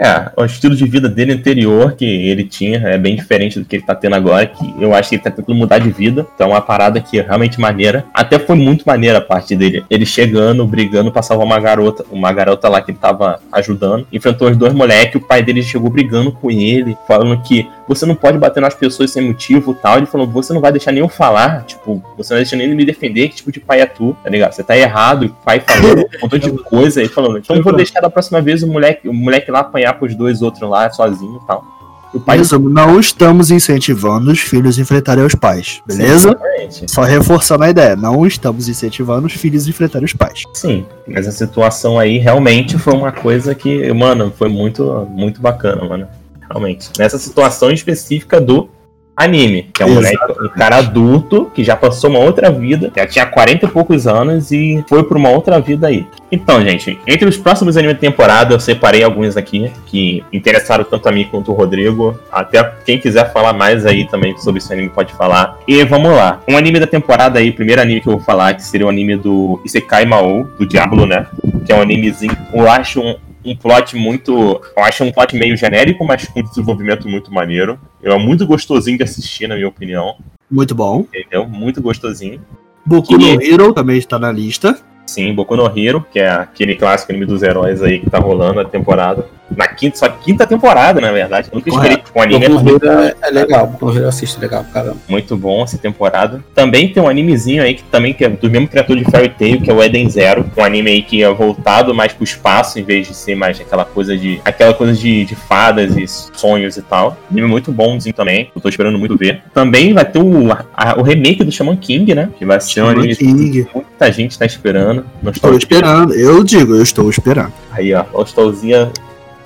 É, o estilo de vida dele anterior que ele tinha é bem diferente do que ele tá tendo agora, que eu acho que ele tá tentando mudar de vida. Então é uma parada que é realmente maneira. Até foi muito maneira a parte dele. Ele chegando, brigando pra salvar uma garota, uma garota lá que ele tava ajudando. Enfrentou os dois moleques, o pai dele chegou brigando com ele, falando que você não pode bater nas pessoas sem motivo e tal. Ele falou, você não vai deixar nem eu falar, tipo, você não vai deixar nem ele me defender, que tipo de pai é tu, tá ligado? Você tá errado, o pai falando um montão de coisa, ele falando, então eu vou deixar da próxima vez o moleque, o moleque lá apanhar pros dois outros lá, sozinho e tal. O pai Resumo, não estamos incentivando os filhos a enfrentarem os pais, beleza? Exatamente. Só reforçando a ideia, não estamos incentivando os filhos a enfrentarem os pais. Sim, mas a situação aí realmente foi uma coisa que, mano, foi muito, muito bacana, mano. Realmente. Nessa situação específica do anime, que é um moleque, um cara adulto que já passou uma outra vida, já tinha 40 e poucos anos e foi pra uma outra vida aí. Então, gente, entre os próximos animes da temporada, eu separei alguns aqui que interessaram tanto a mim quanto o Rodrigo. Até quem quiser falar mais aí também sobre esse anime pode falar. E vamos lá. Um anime da temporada aí, o primeiro anime que eu vou falar, que seria o anime do Isekai Mao, do Diablo, né? Que é um animezinho, eu acho um, um plot muito. Eu acho um plot meio genérico, mas com desenvolvimento muito maneiro. É muito gostosinho de assistir, na minha opinião. Muito bom. Entendeu? Muito gostosinho. Boku no Hero também está na lista. Sim, Boku no Hero, que é aquele clássico anime dos heróis aí que tá rolando a temporada. Na quinta, só quinta temporada, na verdade. Eu nunca esperei que um anime Boku é é, legal, Boku no Hero eu assisto legal, caramba. muito bom essa temporada. Também tem um animezinho aí que também que é do mesmo criador de Fairy Tail, que é o Eden Zero, um anime aí que é voltado mais pro espaço em vez de ser mais aquela coisa de aquela coisa de, de fadas e sonhos e tal. Anime muito bonzinho também, eu tô esperando muito ver. Também vai ter o, a- o remake do Shaman King, né? Que vai ser um Shaman anime King. que muita gente tá esperando. Nós Estou esperando. Eu digo, eu estou esperando. Aí, ó, nostalgia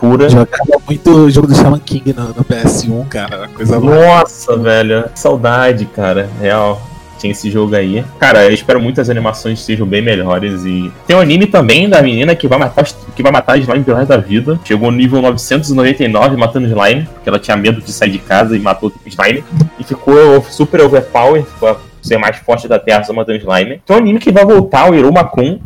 pura. Jogava muito o jogo do Shaman King no, no PS1, cara. Coisa louca. Nossa, velho. Saudade, cara. Real. Tinha esse jogo aí. Cara, eu espero muito as animações sejam bem melhores. E tem um anime também da menina que vai matar, os- que vai matar slime pelo resto da vida. Chegou no nível 999 matando slime, porque ela tinha medo de sair de casa e matou o slime. E ficou super overpower, ficou a ser mais forte da Terra só matando slime. Tem um anime que vai voltar, o Irumakun.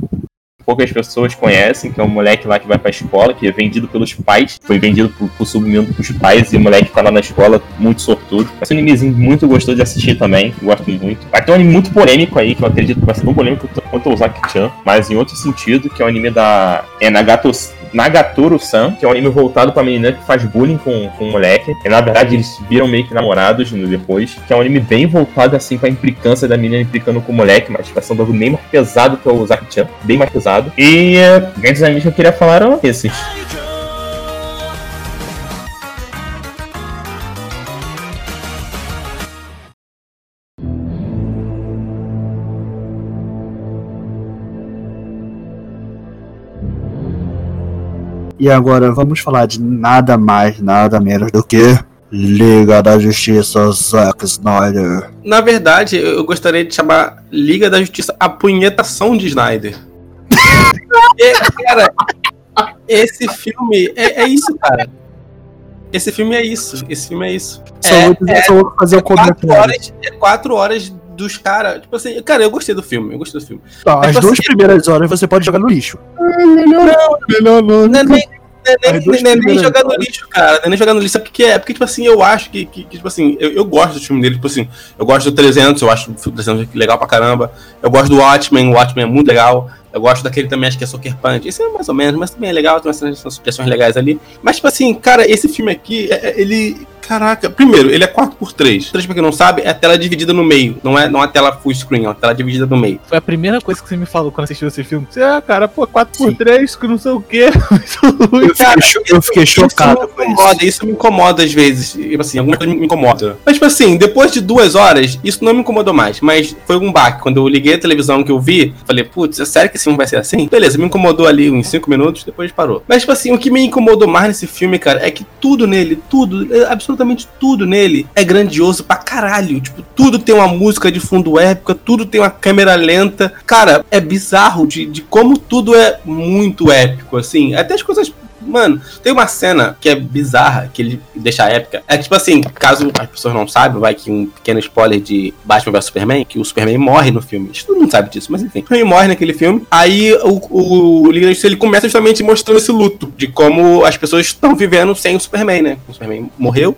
Poucas pessoas conhecem, que é um moleque lá que vai pra escola, que é vendido pelos pais. Foi vendido pro, pro submundo pros pais e o moleque tá lá na escola, muito sortudo. Um animezinho muito gostoso de assistir também, gosto muito. Vai ter um anime muito polêmico aí, que eu acredito que vai ser tão polêmico quanto o Zaki-chan, mas em outro sentido, que é um anime da é Nagato, Nagatoro-san, que é um anime voltado pra menina que faz bullying com, com o moleque. E na verdade eles viram meio que namorados depois, que é um anime bem voltado assim pra implicância da menina implicando com o moleque, mas vai ser um bagulho bem mais pesado que o Zaki-chan, bem mais pesado. E é, grandes animes que eu queria falar eram esses. 'E agora vamos falar de nada mais, nada menos do que Liga da Justiça Zack Snyder. Na verdade, eu gostaria de chamar Liga da Justiça a punhetação de Snyder. E, cara, esse filme é, é isso, cara. Esse filme é isso. Esse filme é isso. Só É, vou, só vou fazer o quatro comentário. horas, é quatro horas dos caras. Tipo assim, cara, eu gostei do filme. Eu gostei do filme. Tá, é as tipo duas assim- primeiras horas você pode jogar no lixo. Melhor não. Não é nem, não é nem- duas não é nem primeiras jogar no lixo, cara. Não é nem jogar no lixo. Sabe o que é? Porque, tipo assim, eu acho que, que- que, tipo assim, eu, eu gosto do filme dele. Tipo assim, eu gosto do 300, eu acho o 300 legal pra caramba. Eu gosto do Watchmen, o Watchmen é muito legal. Eu gosto daquele também, acho que é Sucker Punch. Esse é mais ou menos, mas também é legal, tem umas sugestões legais ali. Mas, tipo assim, cara, esse filme aqui, é- é- ele. Caraca, primeiro, ele é 4x3. 3 pra quem não sabe, é a tela dividida no meio. Não é, não é a tela full screen, é uma tela dividida no meio. Foi a primeira coisa que você me falou quando assistiu esse filme. Você, ah, cara, pô, 4x3, que não sei o quê. Eu fiquei, cho- eu fiquei chocado isso me incomoda, isso me incomoda às vezes. Tipo assim, alguma coisa me incomoda. Mas, tipo assim, depois de duas horas, isso não me incomodou mais. Mas foi um baque. Quando eu liguei a televisão que eu vi, falei, putz, é sério que esse filme vai ser assim? Beleza, me incomodou ali uns cinco minutos, depois parou. Mas, tipo assim, o que me incomodou mais nesse filme, cara, é que tudo nele, tudo, é, absolutamente tudo nele é grandioso pra caralho. Tipo, tudo tem uma música de fundo épica, tudo tem uma câmera lenta. Cara, é bizarro de, de como tudo é muito épico, assim. Até as coisas Mano, tem uma cena que é bizarra, que ele deixa épica. É tipo assim, caso as pessoas não saibam, vai que um pequeno spoiler de Batman vs Superman, que o Superman morre no filme. Todo mundo sabe disso, mas enfim. Ele morre naquele filme. Aí o, o, o Liga ele começa justamente mostrando esse luto, de como as pessoas estão vivendo sem o Superman, né? O Superman morreu.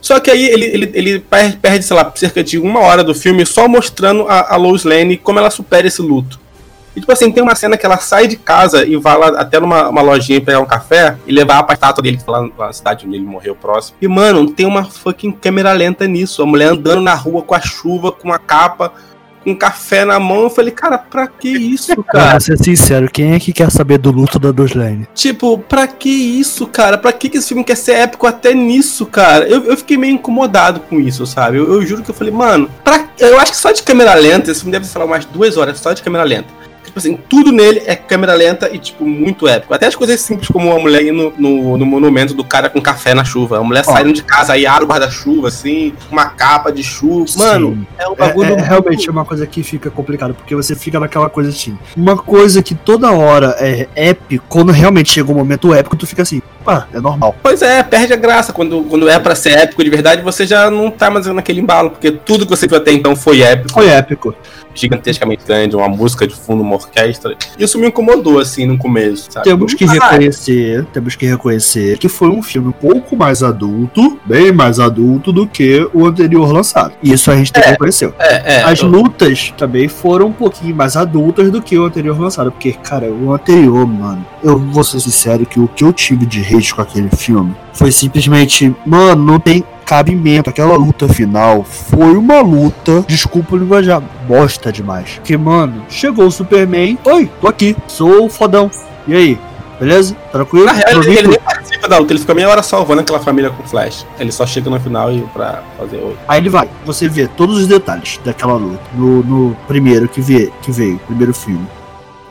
Só que aí ele, ele, ele per- perde, sei lá, cerca de uma hora do filme só mostrando a, a Lois Lane como ela supera esse luto. E tipo assim, tem uma cena que ela sai de casa e vai lá até numa uma lojinha pegar um café e levar a estátua dele, que tá lá na cidade onde ele morreu próximo. E, mano, tem uma fucking câmera lenta nisso. A mulher andando na rua com a chuva, com a capa, com um café na mão. Eu falei, cara, pra que isso, Cara, cara? ser sincero, quem é que quer saber do luto da Dos Lane? Tipo, pra que isso, cara? Pra que, que esse filme quer ser épico até nisso, cara? Eu, eu fiquei meio incomodado com isso, sabe? Eu, eu juro que eu falei, mano, pra... eu acho que só de câmera lenta, esse filme deve ser, lá, umas duas horas só de câmera lenta. Tipo assim, tudo nele é câmera lenta e, tipo, muito épico. Até as coisas simples, como a mulher indo no, no monumento do cara com café na chuva. A mulher Ó. saindo de casa aí, abre o guarda-chuva, assim, uma capa de chuva. Mano, Sim. é um É, bagulho. é muito- realmente uma coisa que fica complicado, porque você fica naquela coisa assim. Uma coisa que toda hora é épico, quando realmente chega um momento épico, tu fica assim, pá, é normal. Pois é, perde a graça. Quando, quando é pra ser épico de verdade, você já não tá mais naquele embalo, porque tudo que você viu até então foi épico. Foi épico. Gigantescamente grande, uma música de fundo, uma orquestra. Isso me incomodou, assim, no começo, sabe? Temos que Ah, reconhecer, temos que reconhecer que foi um filme um pouco mais adulto, bem mais adulto do que o anterior lançado. Isso a gente tem que reconhecer. É, é. As eu- lutas também foram um pouquinho mais adultas do que o anterior lançado. Porque, cara, o anterior, mano, eu vou ser sincero que o que eu tive de hate com aquele filme foi simplesmente, mano, não tem cabimento. Aquela luta final foi uma luta, desculpa o linguajar, bosta demais. Porque, mano, chegou o Superman, oi, tô aqui, sou o fodão. E aí? Beleza? Tranquilo? Na real, ele, ele nem participa da luta, ele fica meia hora salvando aquela família com flash. Ele só chega no final e pra fazer oi. Aí ele vai, você vê todos os detalhes daquela luta no, no primeiro que, vê, que veio, primeiro filme.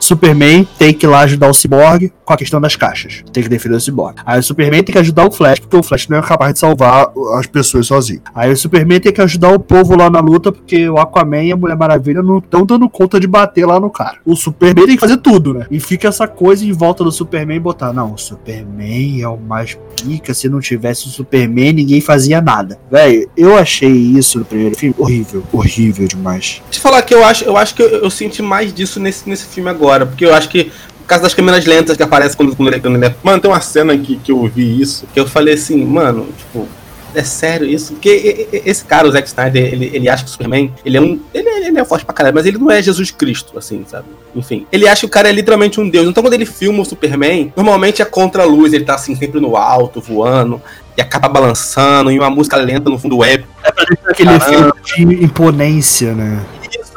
Superman tem que ir lá ajudar o Cyborg com a questão das caixas. Tem que defender o Cyborg. Aí o Superman tem que ajudar o Flash, porque o Flash não é capaz de salvar as pessoas sozinho. Aí o Superman tem que ajudar o povo lá na luta, porque o Aquaman e a Mulher Maravilha não estão dando conta de bater lá no cara. O Superman tem que fazer tudo, né? E fica essa coisa em volta do Superman botar, não, o Superman é o mais pica, se não tivesse o Superman, ninguém fazia nada. Velho, eu achei isso no primeiro filme horrível, horrível demais. Eu falar que eu acho, eu acho que eu, eu senti mais disso nesse, nesse filme agora, porque eu acho que por causa das câmeras lentas que aparecem quando, quando, ele, quando ele é. Mano, tem uma cena que, que eu ouvi isso, que eu falei assim, mano, tipo, é sério isso? Porque esse cara, o Zack Snyder, ele, ele acha que o Superman, ele é um. Ele, é- ele é forte pra caralho, mas ele não é Jesus Cristo, assim, sabe? Enfim. Ele acha que o cara é literalmente um deus. Então quando ele filma o Superman, normalmente é contra a luz, ele tá assim, sempre no alto, voando, e acaba balançando, e uma música lenta no fundo web. Aquele Caramba. filme de imponência, né?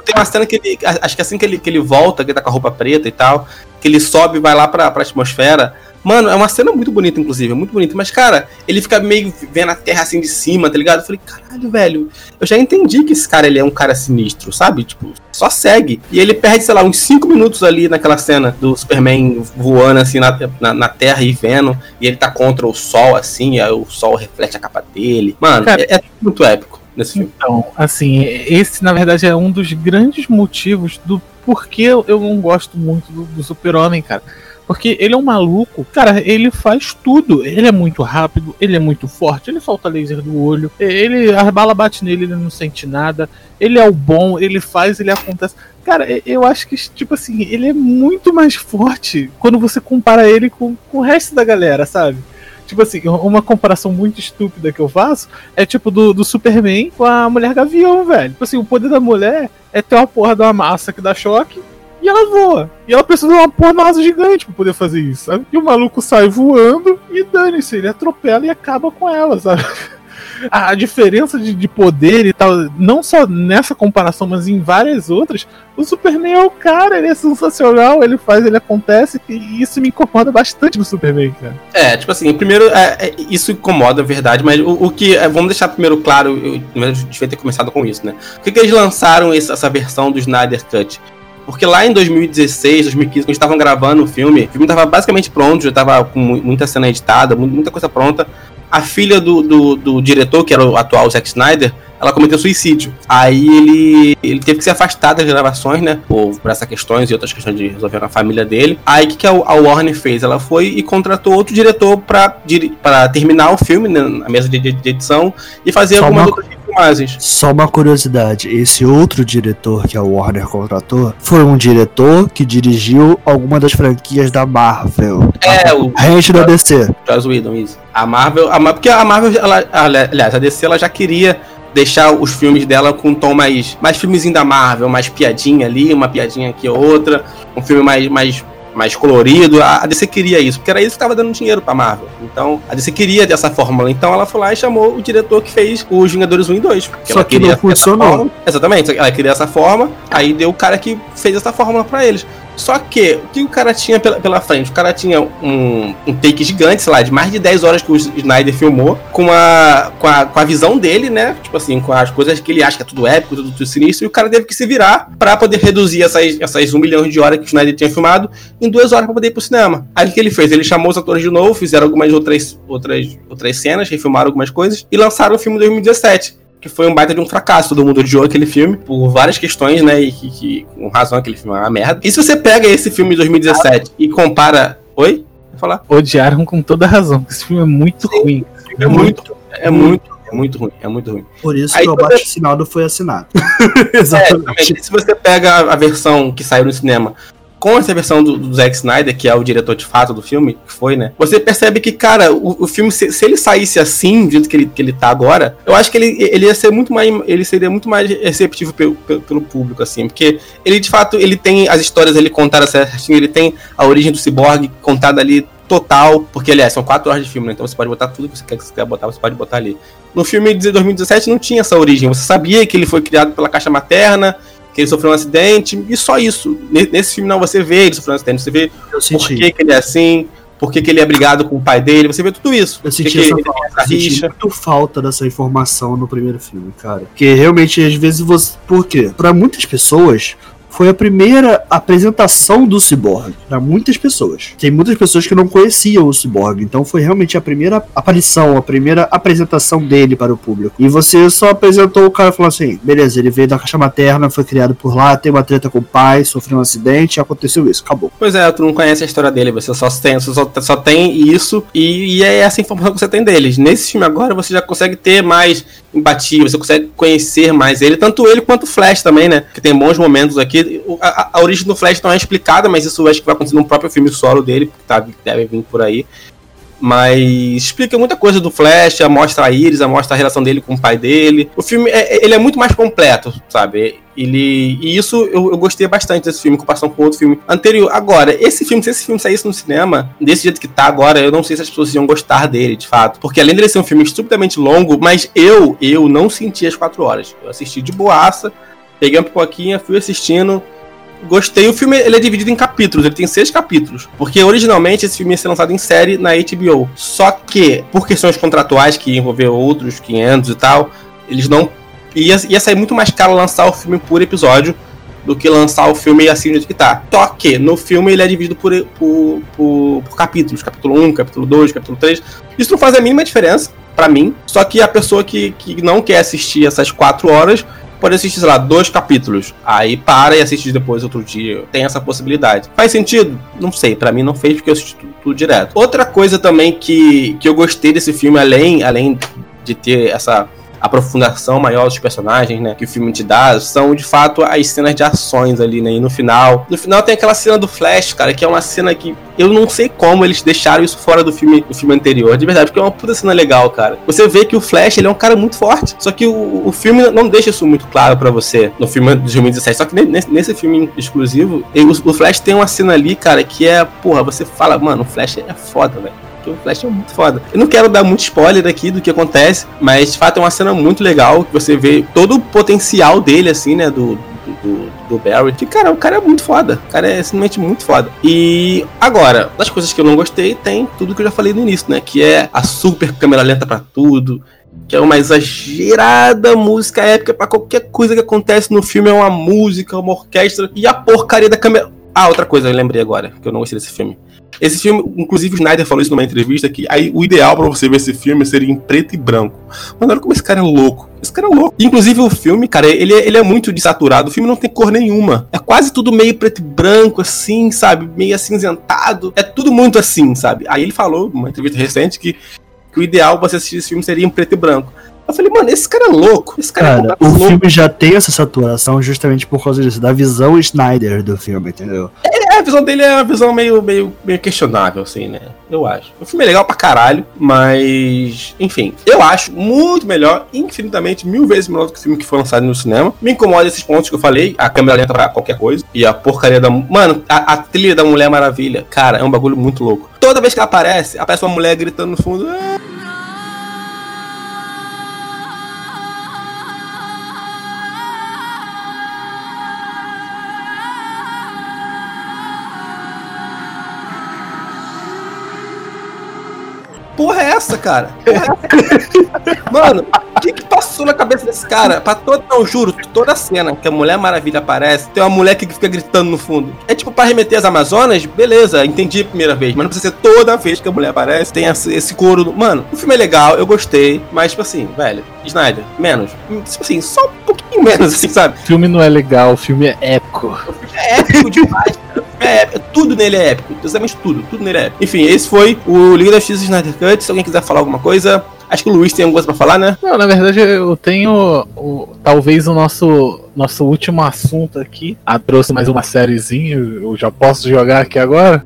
Tem uma cena que ele. Acho que assim que ele, que ele volta, que ele tá com a roupa preta e tal, que ele sobe e vai lá pra, pra atmosfera. Mano, é uma cena muito bonita, inclusive, é muito bonita. Mas, cara, ele fica meio vendo a terra assim de cima, tá ligado? Eu falei, caralho, velho, eu já entendi que esse cara ele é um cara sinistro, sabe? Tipo, só segue. E ele perde, sei lá, uns 5 minutos ali naquela cena do Superman voando assim na, na, na terra e vendo. E ele tá contra o sol, assim, aí o sol reflete a capa dele. Mano, Cara, é, é muito épico nesse filme. Então, assim, esse na verdade é um dos grandes motivos do porquê eu não gosto muito do, do Super-Homem, cara. Porque ele é um maluco, cara, ele faz tudo. Ele é muito rápido, ele é muito forte, ele solta laser do olho, ele a bala bate nele, ele não sente nada. Ele é o bom, ele faz, ele acontece. Cara, eu acho que, tipo assim, ele é muito mais forte quando você compara ele com, com o resto da galera, sabe? Tipo assim, uma comparação muito estúpida que eu faço é tipo do, do Superman com a Mulher Gavião, velho. Tipo assim, o poder da mulher é ter uma porra de uma massa que dá choque e ela voa. E ela precisa de uma porra de uma asa gigante pra poder fazer isso, sabe? E o maluco sai voando e dane-se, ele atropela e acaba com ela, sabe? A a diferença de, de poder e tal, não só nessa comparação, mas em várias outras, o Superman é o cara, ele é sensacional, ele faz, ele acontece, e isso me incomoda bastante no Superman, cara. É, tipo assim, primeiro, é, é, isso incomoda, é verdade, mas o, o que. é, vamos deixar primeiro claro, eu, eu devia ter começado com isso, né? Por que, que eles lançaram esse- essa versão do Snyder Cut? Porque lá em 2016, 2015, quando eles estavam gravando o filme, o filme estava basicamente pronto, já estava com mu- muita cena editada, mu- muita coisa pronta. A filha do, do, do diretor, que era o atual Zack Snyder, ela cometeu suicídio. Aí ele, ele teve que se afastar das gravações, né? Por, por essas questões e outras questões de resolver a família dele. Aí o que, que a, a Warner fez? Ela foi e contratou outro diretor pra, pra terminar o filme né, na mesa de, de- de edição e fazer Só algumas uma- outras filmagens. Só uma curiosidade, esse outro diretor que a Warner contratou foi um diretor que dirigiu alguma das franquias da Marvel. É, o Rente da DC. Joss Whedon, isso. A Marvel, a, porque a Marvel, ela, ela- aliás, a DC ela já queria deixar os filmes dela com um tom mais, mais filmezinho da Marvel, mais piadinha ali, uma piadinha aqui outra, um filme mais, mais, mais colorido. A, DC queria isso, porque era isso que estava dando dinheiro pra Marvel. Então, a DC queria dessa fórmula. Então, ela foi lá e chamou o diretor que fez os Vingadores 1 e 2. porque Só ela que não funcionou. Exatamente, ela queria essa forma, aí deu o cara que fez essa fórmula pra eles. Só que, o que o cara tinha pela, pela frente? O cara tinha um, um take gigante, sei lá, de mais de 10 horas que o Snyder filmou, com a, com, a, com a visão dele, né? Tipo assim, com as coisas que ele acha que é tudo épico, tudo, tudo sinistro, e o cara teve que se virar pra poder reduzir essas, essas 1 milhão de horas que o Snyder tinha filmado em duas horas pra poder ir pro cinema. Aí o que ele fez? Ele chamou os atores de novo, fizeram algumas outras, outras, outras cenas, refilmaram algumas coisas, e lançaram o filme em 2017 que foi um baita de um fracasso. Todo mundo odiou aquele filme por várias questões, né? E que, que com razão aquele filme é uma merda. E se você pega esse filme de 2017 e compara. Oi? Vai falar? Odiaram com toda razão, porque esse filme é muito ruim. É muito, é muito, é muito ruim, é muito ruim. Por isso Aí que o você- abaixo assinado foi assinado. É, Exatamente. exatamente. Se você pega a, a versão que saiu no cinema com essa versão do, do Zack Snyder, que é o diretor de fato do filme, que foi, né? Você percebe que, cara, o, o filme, se, se ele saísse assim, do jeito que ele, que ele tá agora, eu acho que ele, ele ia ser muito mais. Ele seria muito mais receptivo pelo, pelo, público, assim. Porque ele, de fato, ele tem as histórias ele contadas certinho, ele tem a origem do Cyborg contada ali total, porque aliás, são quatro horas de filme, né? Então você pode botar tudo que você quer, que você quer botar, você pode botar ali. No filme de 2017 não tinha essa origem. Você sabia que ele foi criado pela caixa materna, que ele sofreu um acidente, e só isso. Ne- Nesse filme não, você vê ele sofrendo um acidente, você vê Eu por que, que ele é assim, por que, que ele é brigado com o pai dele, você vê tudo isso. Eu senti essa ele falta, essa eu senti muito falta dessa informação no primeiro filme, cara. Porque realmente, às vezes, você. Por quê? Pra muitas pessoas, foi a primeira apresentação do Cyborg para muitas pessoas. Tem muitas pessoas que não conheciam o Cyborg, então foi realmente a primeira aparição, a primeira apresentação dele para o público. E você só apresentou o cara falando assim: beleza, ele veio da caixa materna, foi criado por lá, tem uma treta com o pai, sofreu um acidente, aconteceu isso, acabou. Pois é, tu não conhece a história dele, você só tem, só, só tem isso e, e é essa informação que você tem deles. Nesse filme agora você já consegue ter mais empatia, você consegue conhecer mais ele, tanto ele quanto o Flash também, né? Que tem bons momentos aqui. A, a origem do Flash não é explicada, mas isso acho que vai acontecer no próprio filme solo dele, que tá, deve vir por aí. Mas explica muita coisa do Flash, mostra a Iris, mostra a relação dele com o pai dele. O filme é, ele é muito mais completo, sabe? Ele, e isso eu, eu gostei bastante desse filme em comparação com outro filme anterior. Agora, esse filme, se esse filme saísse no cinema, desse jeito que tá agora, eu não sei se as pessoas iam gostar dele, de fato. Porque além dele ser um filme estupidamente longo, mas eu, eu não senti as quatro horas. Eu assisti de boaça, peguei uma pipoquinha, fui assistindo, gostei. O filme ele é dividido em capítulos, ele tem seis capítulos. Porque originalmente esse filme ia ser lançado em série na HBO. Só que, por questões contratuais que envolveu outros 500 e tal, eles não. Ia, ia sair muito mais caro lançar o filme por episódio do que lançar o filme assim do jeito que tá. Só que no filme ele é dividido por, por, por, por capítulos: capítulo 1, capítulo 2, capítulo 3. Isso não faz a mínima diferença pra mim. Só que a pessoa que, que não quer assistir essas quatro horas pode assistir, sei lá, dois capítulos. Aí para e assiste depois outro dia. Tem essa possibilidade. Faz sentido? Não sei. Pra mim não fez porque eu assisti tudo, tudo direto. Outra coisa também que, que eu gostei desse filme, além, além de ter essa aprofundação maior dos personagens, né, que o filme te dá, são de fato as cenas de ações ali, né, e no final, no final tem aquela cena do Flash, cara, que é uma cena que eu não sei como eles deixaram isso fora do filme, do filme anterior, de verdade, porque é uma puta cena legal, cara. Você vê que o Flash, ele é um cara muito forte, só que o, o filme não deixa isso muito claro pra você no filme de 2017, só que nesse, nesse filme exclusivo, ele- o, o Flash tem uma cena ali, cara, que é, porra, você fala, mano, o Flash é foda, velho. Porque o Flash é muito foda. Eu não quero dar muito spoiler aqui do que acontece, mas de fato é uma cena muito legal que você vê todo o potencial dele, assim, né? Do, do, do- Barry. Que, cara, o cara é muito foda. O cara é simplesmente muito foda. E agora, das coisas que eu não gostei, tem tudo que eu já falei no início, né? Que é a super câmera lenta pra tudo. Que é uma exagerada música épica pra qualquer coisa que acontece no filme. É uma música, uma orquestra. E a porcaria da câmera. Ah, outra coisa, eu lembrei agora, que eu não gostei desse filme. Esse filme, inclusive o Snyder falou isso numa entrevista, que aí o ideal pra você ver esse filme seria em preto e branco. Mano, olha como esse cara é louco. Esse cara é louco. Inclusive o filme, cara, ele, é- ele é muito desaturado. O filme não tem cor nenhuma. É quase tudo meio preto e branco, assim, sabe? Meio acinzentado. É tudo muito assim, sabe? Aí ele falou, numa entrevista recente, que, que o ideal pra você assistir esse filme seria em preto e branco. Eu falei, mano, esse cara é louco. Esse cara, é Cara, o louco. filme já tem essa saturação justamente por causa disso, da visão Snyder do filme, entendeu? É, a visão dele é uma visão meio, meio, meio questionável, assim, né? Eu acho. O filme é legal pra caralho, mas. Enfim, eu acho muito melhor, infinitamente, mil vezes melhor do que o filme que foi lançado no cinema. Me incomoda esses pontos que eu falei, a câmera lenta pra qualquer coisa. E a porcaria da. Mano, a, a trilha da Mulher Maravilha, cara, é um bagulho muito louco. Toda vez que ela aparece, aparece uma mulher gritando no fundo. "Ah!" Porra é essa, cara? Porra é? Mano, o que, que passou na cabeça desse cara? Pra todo, não, juro, toda a cena que a Mulher Maravilha aparece, tem uma mulher que fica gritando no fundo. É tipo, pra remeter as Amazonas, beleza, entendi a primeira vez, mas não precisa ser toda vez que a mulher aparece, tem esse, esse coro. Mano, o filme é legal, eu gostei, mas, tipo assim, velho, Snyder, menos. Tipo assim, só um pouquinho menos, assim, sabe? O filme não é legal, o filme é épico. É épico demais, cara. É épico. Tudo nele é épico. Exatamente tudo. Tudo nele é épico. Enfim, esse foi o Liga da Justiça Snyder Cut. Se alguém quiser falar alguma coisa, acho que o Luiz tem alguma coisa pra falar, né? Não, na verdade eu tenho o, talvez o nosso nosso último assunto aqui. Ah, trouxe mais uma sériezinha, eu já posso jogar aqui agora?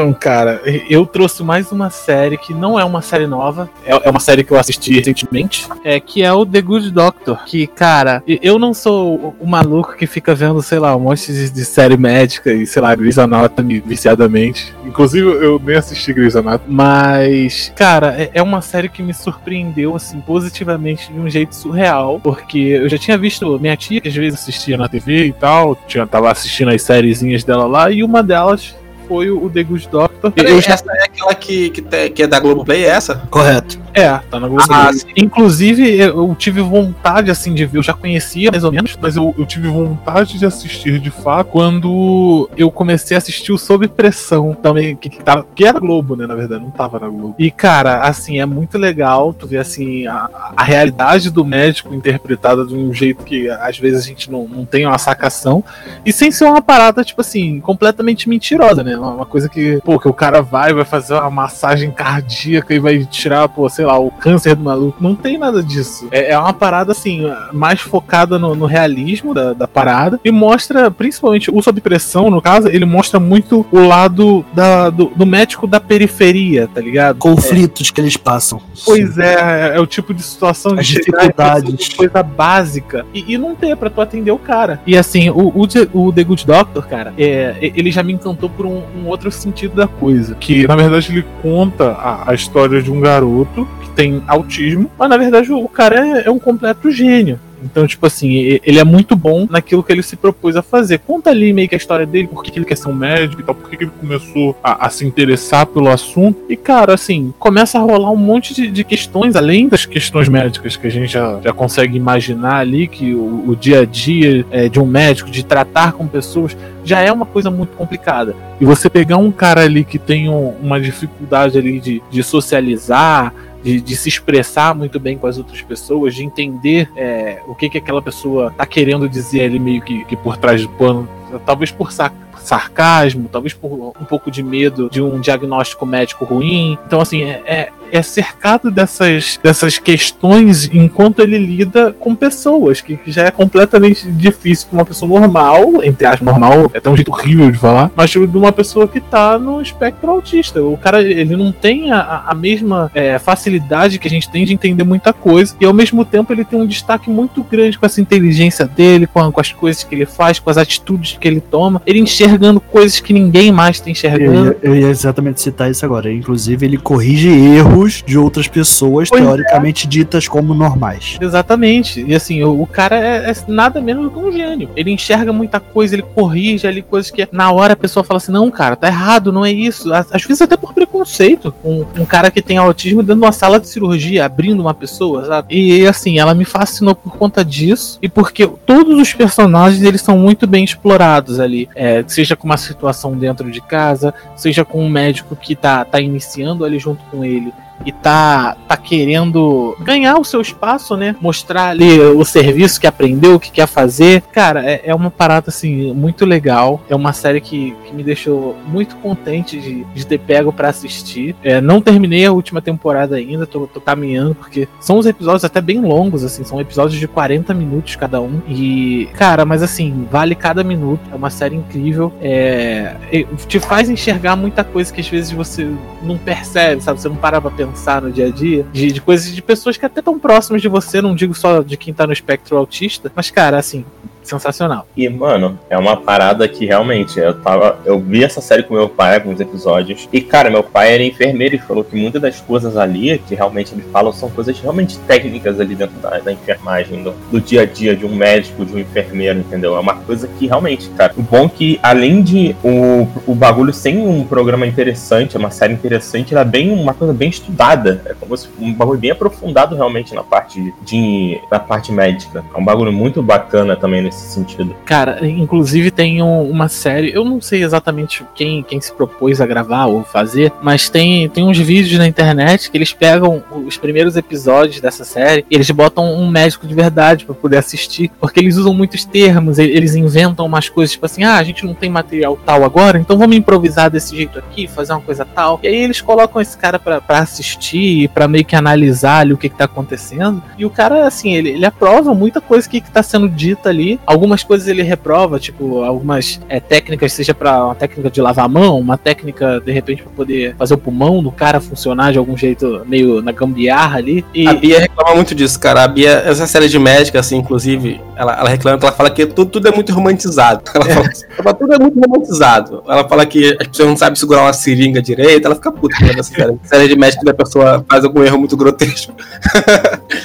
Então, cara, eu trouxe mais uma série que não é uma série nova, é é uma série que eu assisti recentemente, é que é o The Good Doctor. Que, cara, eu não sou o- maluco que fica vendo, sei lá, um monte de, de série médica e, sei lá, Grey's Anatomy viciadamente. Inclusive, eu nem assisti Grey's Anatomy. Mas, cara, é, é uma série que me surpreendeu, assim, positivamente de um jeito surreal. Porque eu já tinha visto minha tia, que às vezes assistia na TV e tal, tinha, tava assistindo as sériezinhas dela lá, e uma delas foi o The Good Doctor. Eu Eu já... Essa é aquela que, que, te- que é da Globoplay, é essa? Correto. É, tá na Globo. Ah, Play. Inclusive, eu tive vontade, assim, de ver. Eu já conhecia, mais ou menos, mas eu, eu tive vontade de assistir, de fato, quando eu comecei a assistir o Sob Pressão, também, que, que, tava, que era Globo, né, na verdade, não tava na Globo. E, cara, assim, é muito legal tu ver, assim, a, a realidade do médico interpretada de um jeito que, às vezes, a gente não, não tem uma sacação, e sem ser uma parada, tipo assim, completamente mentirosa, né? Uma uma coisa que, pô, que o cara vai, vai fazer uma massagem cardíaca e vai tirar, pô, sei lá, o câncer do maluco. Não tem nada disso. É, é uma parada, assim, mais focada no, no realismo da, da parada e mostra, principalmente, o sob pressão, no caso, ele mostra muito o lado da, do, do médico da periferia, tá ligado? Conflitos que eles passam. Pois é, é, é o tipo de situação As de dificuldades. de coisa básica e, e não ter pra tu atender o cara. E assim, o, o, The- o The Good Doctor, cara, é, ele já me encantou por um, um outro sentido da coisa. Que na verdade ele conta a, a história de um garoto que tem autismo, mas na verdade o, cara é, é um completo gênio. Então, tipo assim, ele é muito bom naquilo que ele se propôs a fazer. Conta ali meio que a história dele, por que ele quer ser um médico e tal, por que ele começou a, a se interessar pelo assunto. E, cara, assim, começa a rolar um monte de, de questões, além das questões médicas que a gente já, já consegue imaginar ali, que o, o dia a dia é, de um médico, de tratar com pessoas, já é uma coisa muito complicada. E você pegar um cara ali que tem um- uma dificuldade ali de, de socializar, de, de se expressar muito bem com as outras pessoas, de entender é, o que, que aquela pessoa tá querendo dizer ali meio que, que por trás do pano, talvez por sac sarcasmo, talvez por um pouco de medo de um diagnóstico médico ruim. Então, assim, é, é, é cercado dessas, dessas questões enquanto ele lida com pessoas, que já é completamente difícil para uma pessoa normal, entre aspas, normal, é até um jeito horrível de falar, mas de uma pessoa que tá no espectro autista. O cara, ele não tem a, a mesma é, facilidade que a gente tem de entender muita coisa, e ao mesmo tempo ele tem um destaque muito grande com essa inteligência dele, com, a- com as coisas que ele faz, com as atitudes que ele toma, ele enxergando coisas que ninguém mais tá Eu enxergando. ia, eu ia exatamente citar isso agora. Inclusive, ele corrige erros de outras pessoas, Pois é. teoricamente ditas como normais. Exatamente. E assim, o, o cara é, é nada menos do que um gênio. Ele enxerga muita coisa, ele corrige ali coisas que na hora a pessoa fala assim: não, cara, tá errado, não é isso. Às às vezes até por preconceito. Um, um cara que tem autismo dentro de uma sala de cirurgia, abrindo uma pessoa, sabe? E assim, ela me fascinou por conta disso e porque todos os personagens eles são muito bem explorados ali. É, seja com uma situação dentro de casa, seja com um médico que tá, tá iniciando ali junto com ele e tá, tá querendo ganhar o seu espaço, né? Mostrar ali o serviço que aprendeu, o que quer fazer. Cara, é, é uma parada assim muito legal. É uma série que, que me deixou muito contente de, de ter pego pra assistir. É, não terminei a última temporada ainda, tô, tô caminhando, porque são uns episódios até bem longos, assim, são episódios de 40 minutos cada um. E, cara, mas assim, vale cada minuto. É uma série incrível. É, te faz enxergar muita coisa que às vezes você não percebe, sabe? Você não para pra pensar no dia a dia. De, de coisas de pessoas que até tão próximas de você, não digo só de quem tá no espectro autista. Mas, cara, assim, sensacional. E, mano, é uma parada que realmente eu tava. Eu vi essa série com meu pai, alguns episódios. E, cara, meu pai era enfermeiro e falou que muitas das coisas ali que realmente ele fala são coisas realmente técnicas ali dentro da, da enfermagem, do, do dia a dia de um médico, de um enfermeiro, entendeu? É uma coisa que realmente, cara. O bom é que, além de o, o bagulho sem um programa interessante, é uma série interessante, ela é bem uma coisa bem estudada. É como se um bagulho bem aprofundado realmente na parte de. na parte médica. É um bagulho muito bacana também nesse sentido. Cara, inclusive tem um- uma série, eu não sei exatamente quem, quem se propôs a gravar ou fazer, mas tem, tem uns vídeos na internet que eles pegam os primeiros episódios dessa série e eles botam um médico de verdade pra poder assistir, porque eles usam muitos termos, eles inventam umas coisas tipo assim, ah, a gente não tem material tal agora, então vamos improvisar desse jeito aqui, fazer uma coisa tal. E aí eles colocam esse cara pra assistir e pra meio que analisar ali o que, que tá acontecendo. E o cara, assim, ele, ele aprova muita coisa que, que tá sendo dita ali. Algumas coisas ele reprova, tipo, algumas é, técnicas, seja pra uma técnica de lavar a mão, uma técnica, de repente, pra poder fazer o pulmão do cara funcionar de algum jeito meio na gambiarra ali. E A Bia reclama muito disso, cara. A Bia, essa série de médica, assim, inclusive, ela, ela reclama que ela fala que tudo, tudo é muito romantizado. Ela fala, ela, tudo é muito romantizado. Ela fala que as pessoas não sabem segurar uma seringa direito, ela fica puta essa série. série de médico da pessoa faz algum erro muito grotesco.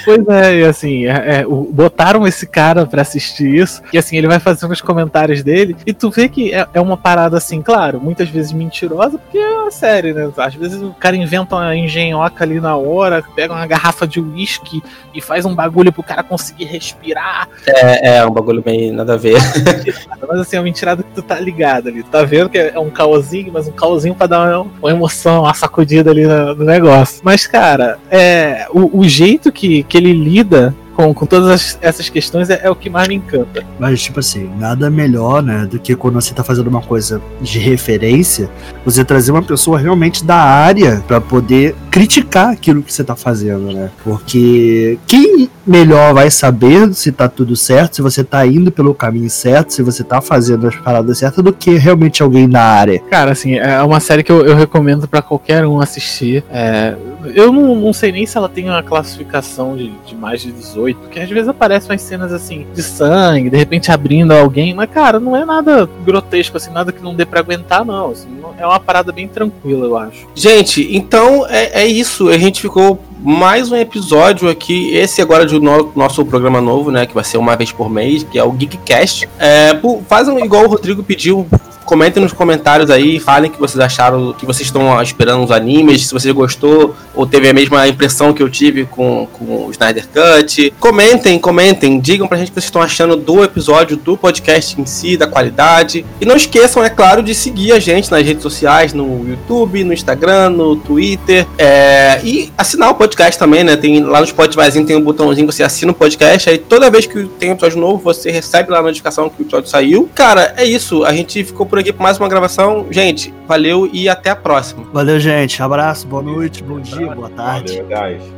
Pois é, e assim, é, é, botaram esse cara pra assistir isso, e assim, ele vai fazer uns comentários dele, e tu vê que é, é uma parada assim, claro, muitas vezes mentirosa, porque é uma série, né? Às vezes o cara inventa uma engenhoca ali na hora, pega uma garrafa de uísque e faz um bagulho pro cara conseguir respirar. É, é um bagulho meio nada a ver. Mas assim, é uma mentirada que tu tá ligado ali. Tu tá vendo que é um caosinho, mas um caosinho pra dar uma, uma emoção, uma sacudida ali no, no negócio. Mas, cara, é, o, o jeito que, que ele lida com, com todas as- essas questões é, é o que mais me encanta. Mas, tipo assim, nada melhor, né, do que quando você tá fazendo uma coisa de referência, você trazer uma pessoa realmente da área pra poder criticar aquilo que você tá fazendo, né? Porque quem melhor vai saber se tá tudo certo, se você tá indo pelo caminho certo, se você tá fazendo as paradas certas, do que realmente alguém da área. Cara, assim, é uma série que eu, eu recomendo pra qualquer um assistir. É, eu não, não sei nem se ela tem uma classificação de, de mais de 18, porque às vezes aparecem umas cenas assim de sangue, de repente abrindo alguém, mas cara, não é nada grotesco, assim, nada que não dê pra aguentar, não. assim, é uma parada bem tranquila, eu acho. Gente, então é, é isso. A gente ficou mais um episódio aqui. Esse agora de no- nosso programa novo, né? Que vai ser uma vez por mês, que é o Geekcast. É, pô, fazem igual o Rodrigo pediu. Comentem nos comentários aí, falem o que vocês acharam, que vocês estão esperando os animes, se você gostou ou teve a mesma impressão que eu tive com, com o Snyder Cut. Comentem, comentem, digam pra gente o que vocês estão achando do episódio, do podcast em si, da qualidade. E não esqueçam, é claro, de seguir a gente nas redes sociais, no YouTube, no Instagram, no Twitter. é, e assinar o podcast também, né? Tem, lá no Spotifyzinho tem um botãozinho, você assina o podcast, aí toda vez que tem um episódio novo, você recebe lá a notificação que o episódio saiu. Cara, é isso. A gente ficou por aqui por mais uma gravação. Gente, valeu e até a próxima. Valeu, gente. Abraço, boa noite, bom dia, boa tarde. Valeu, guys.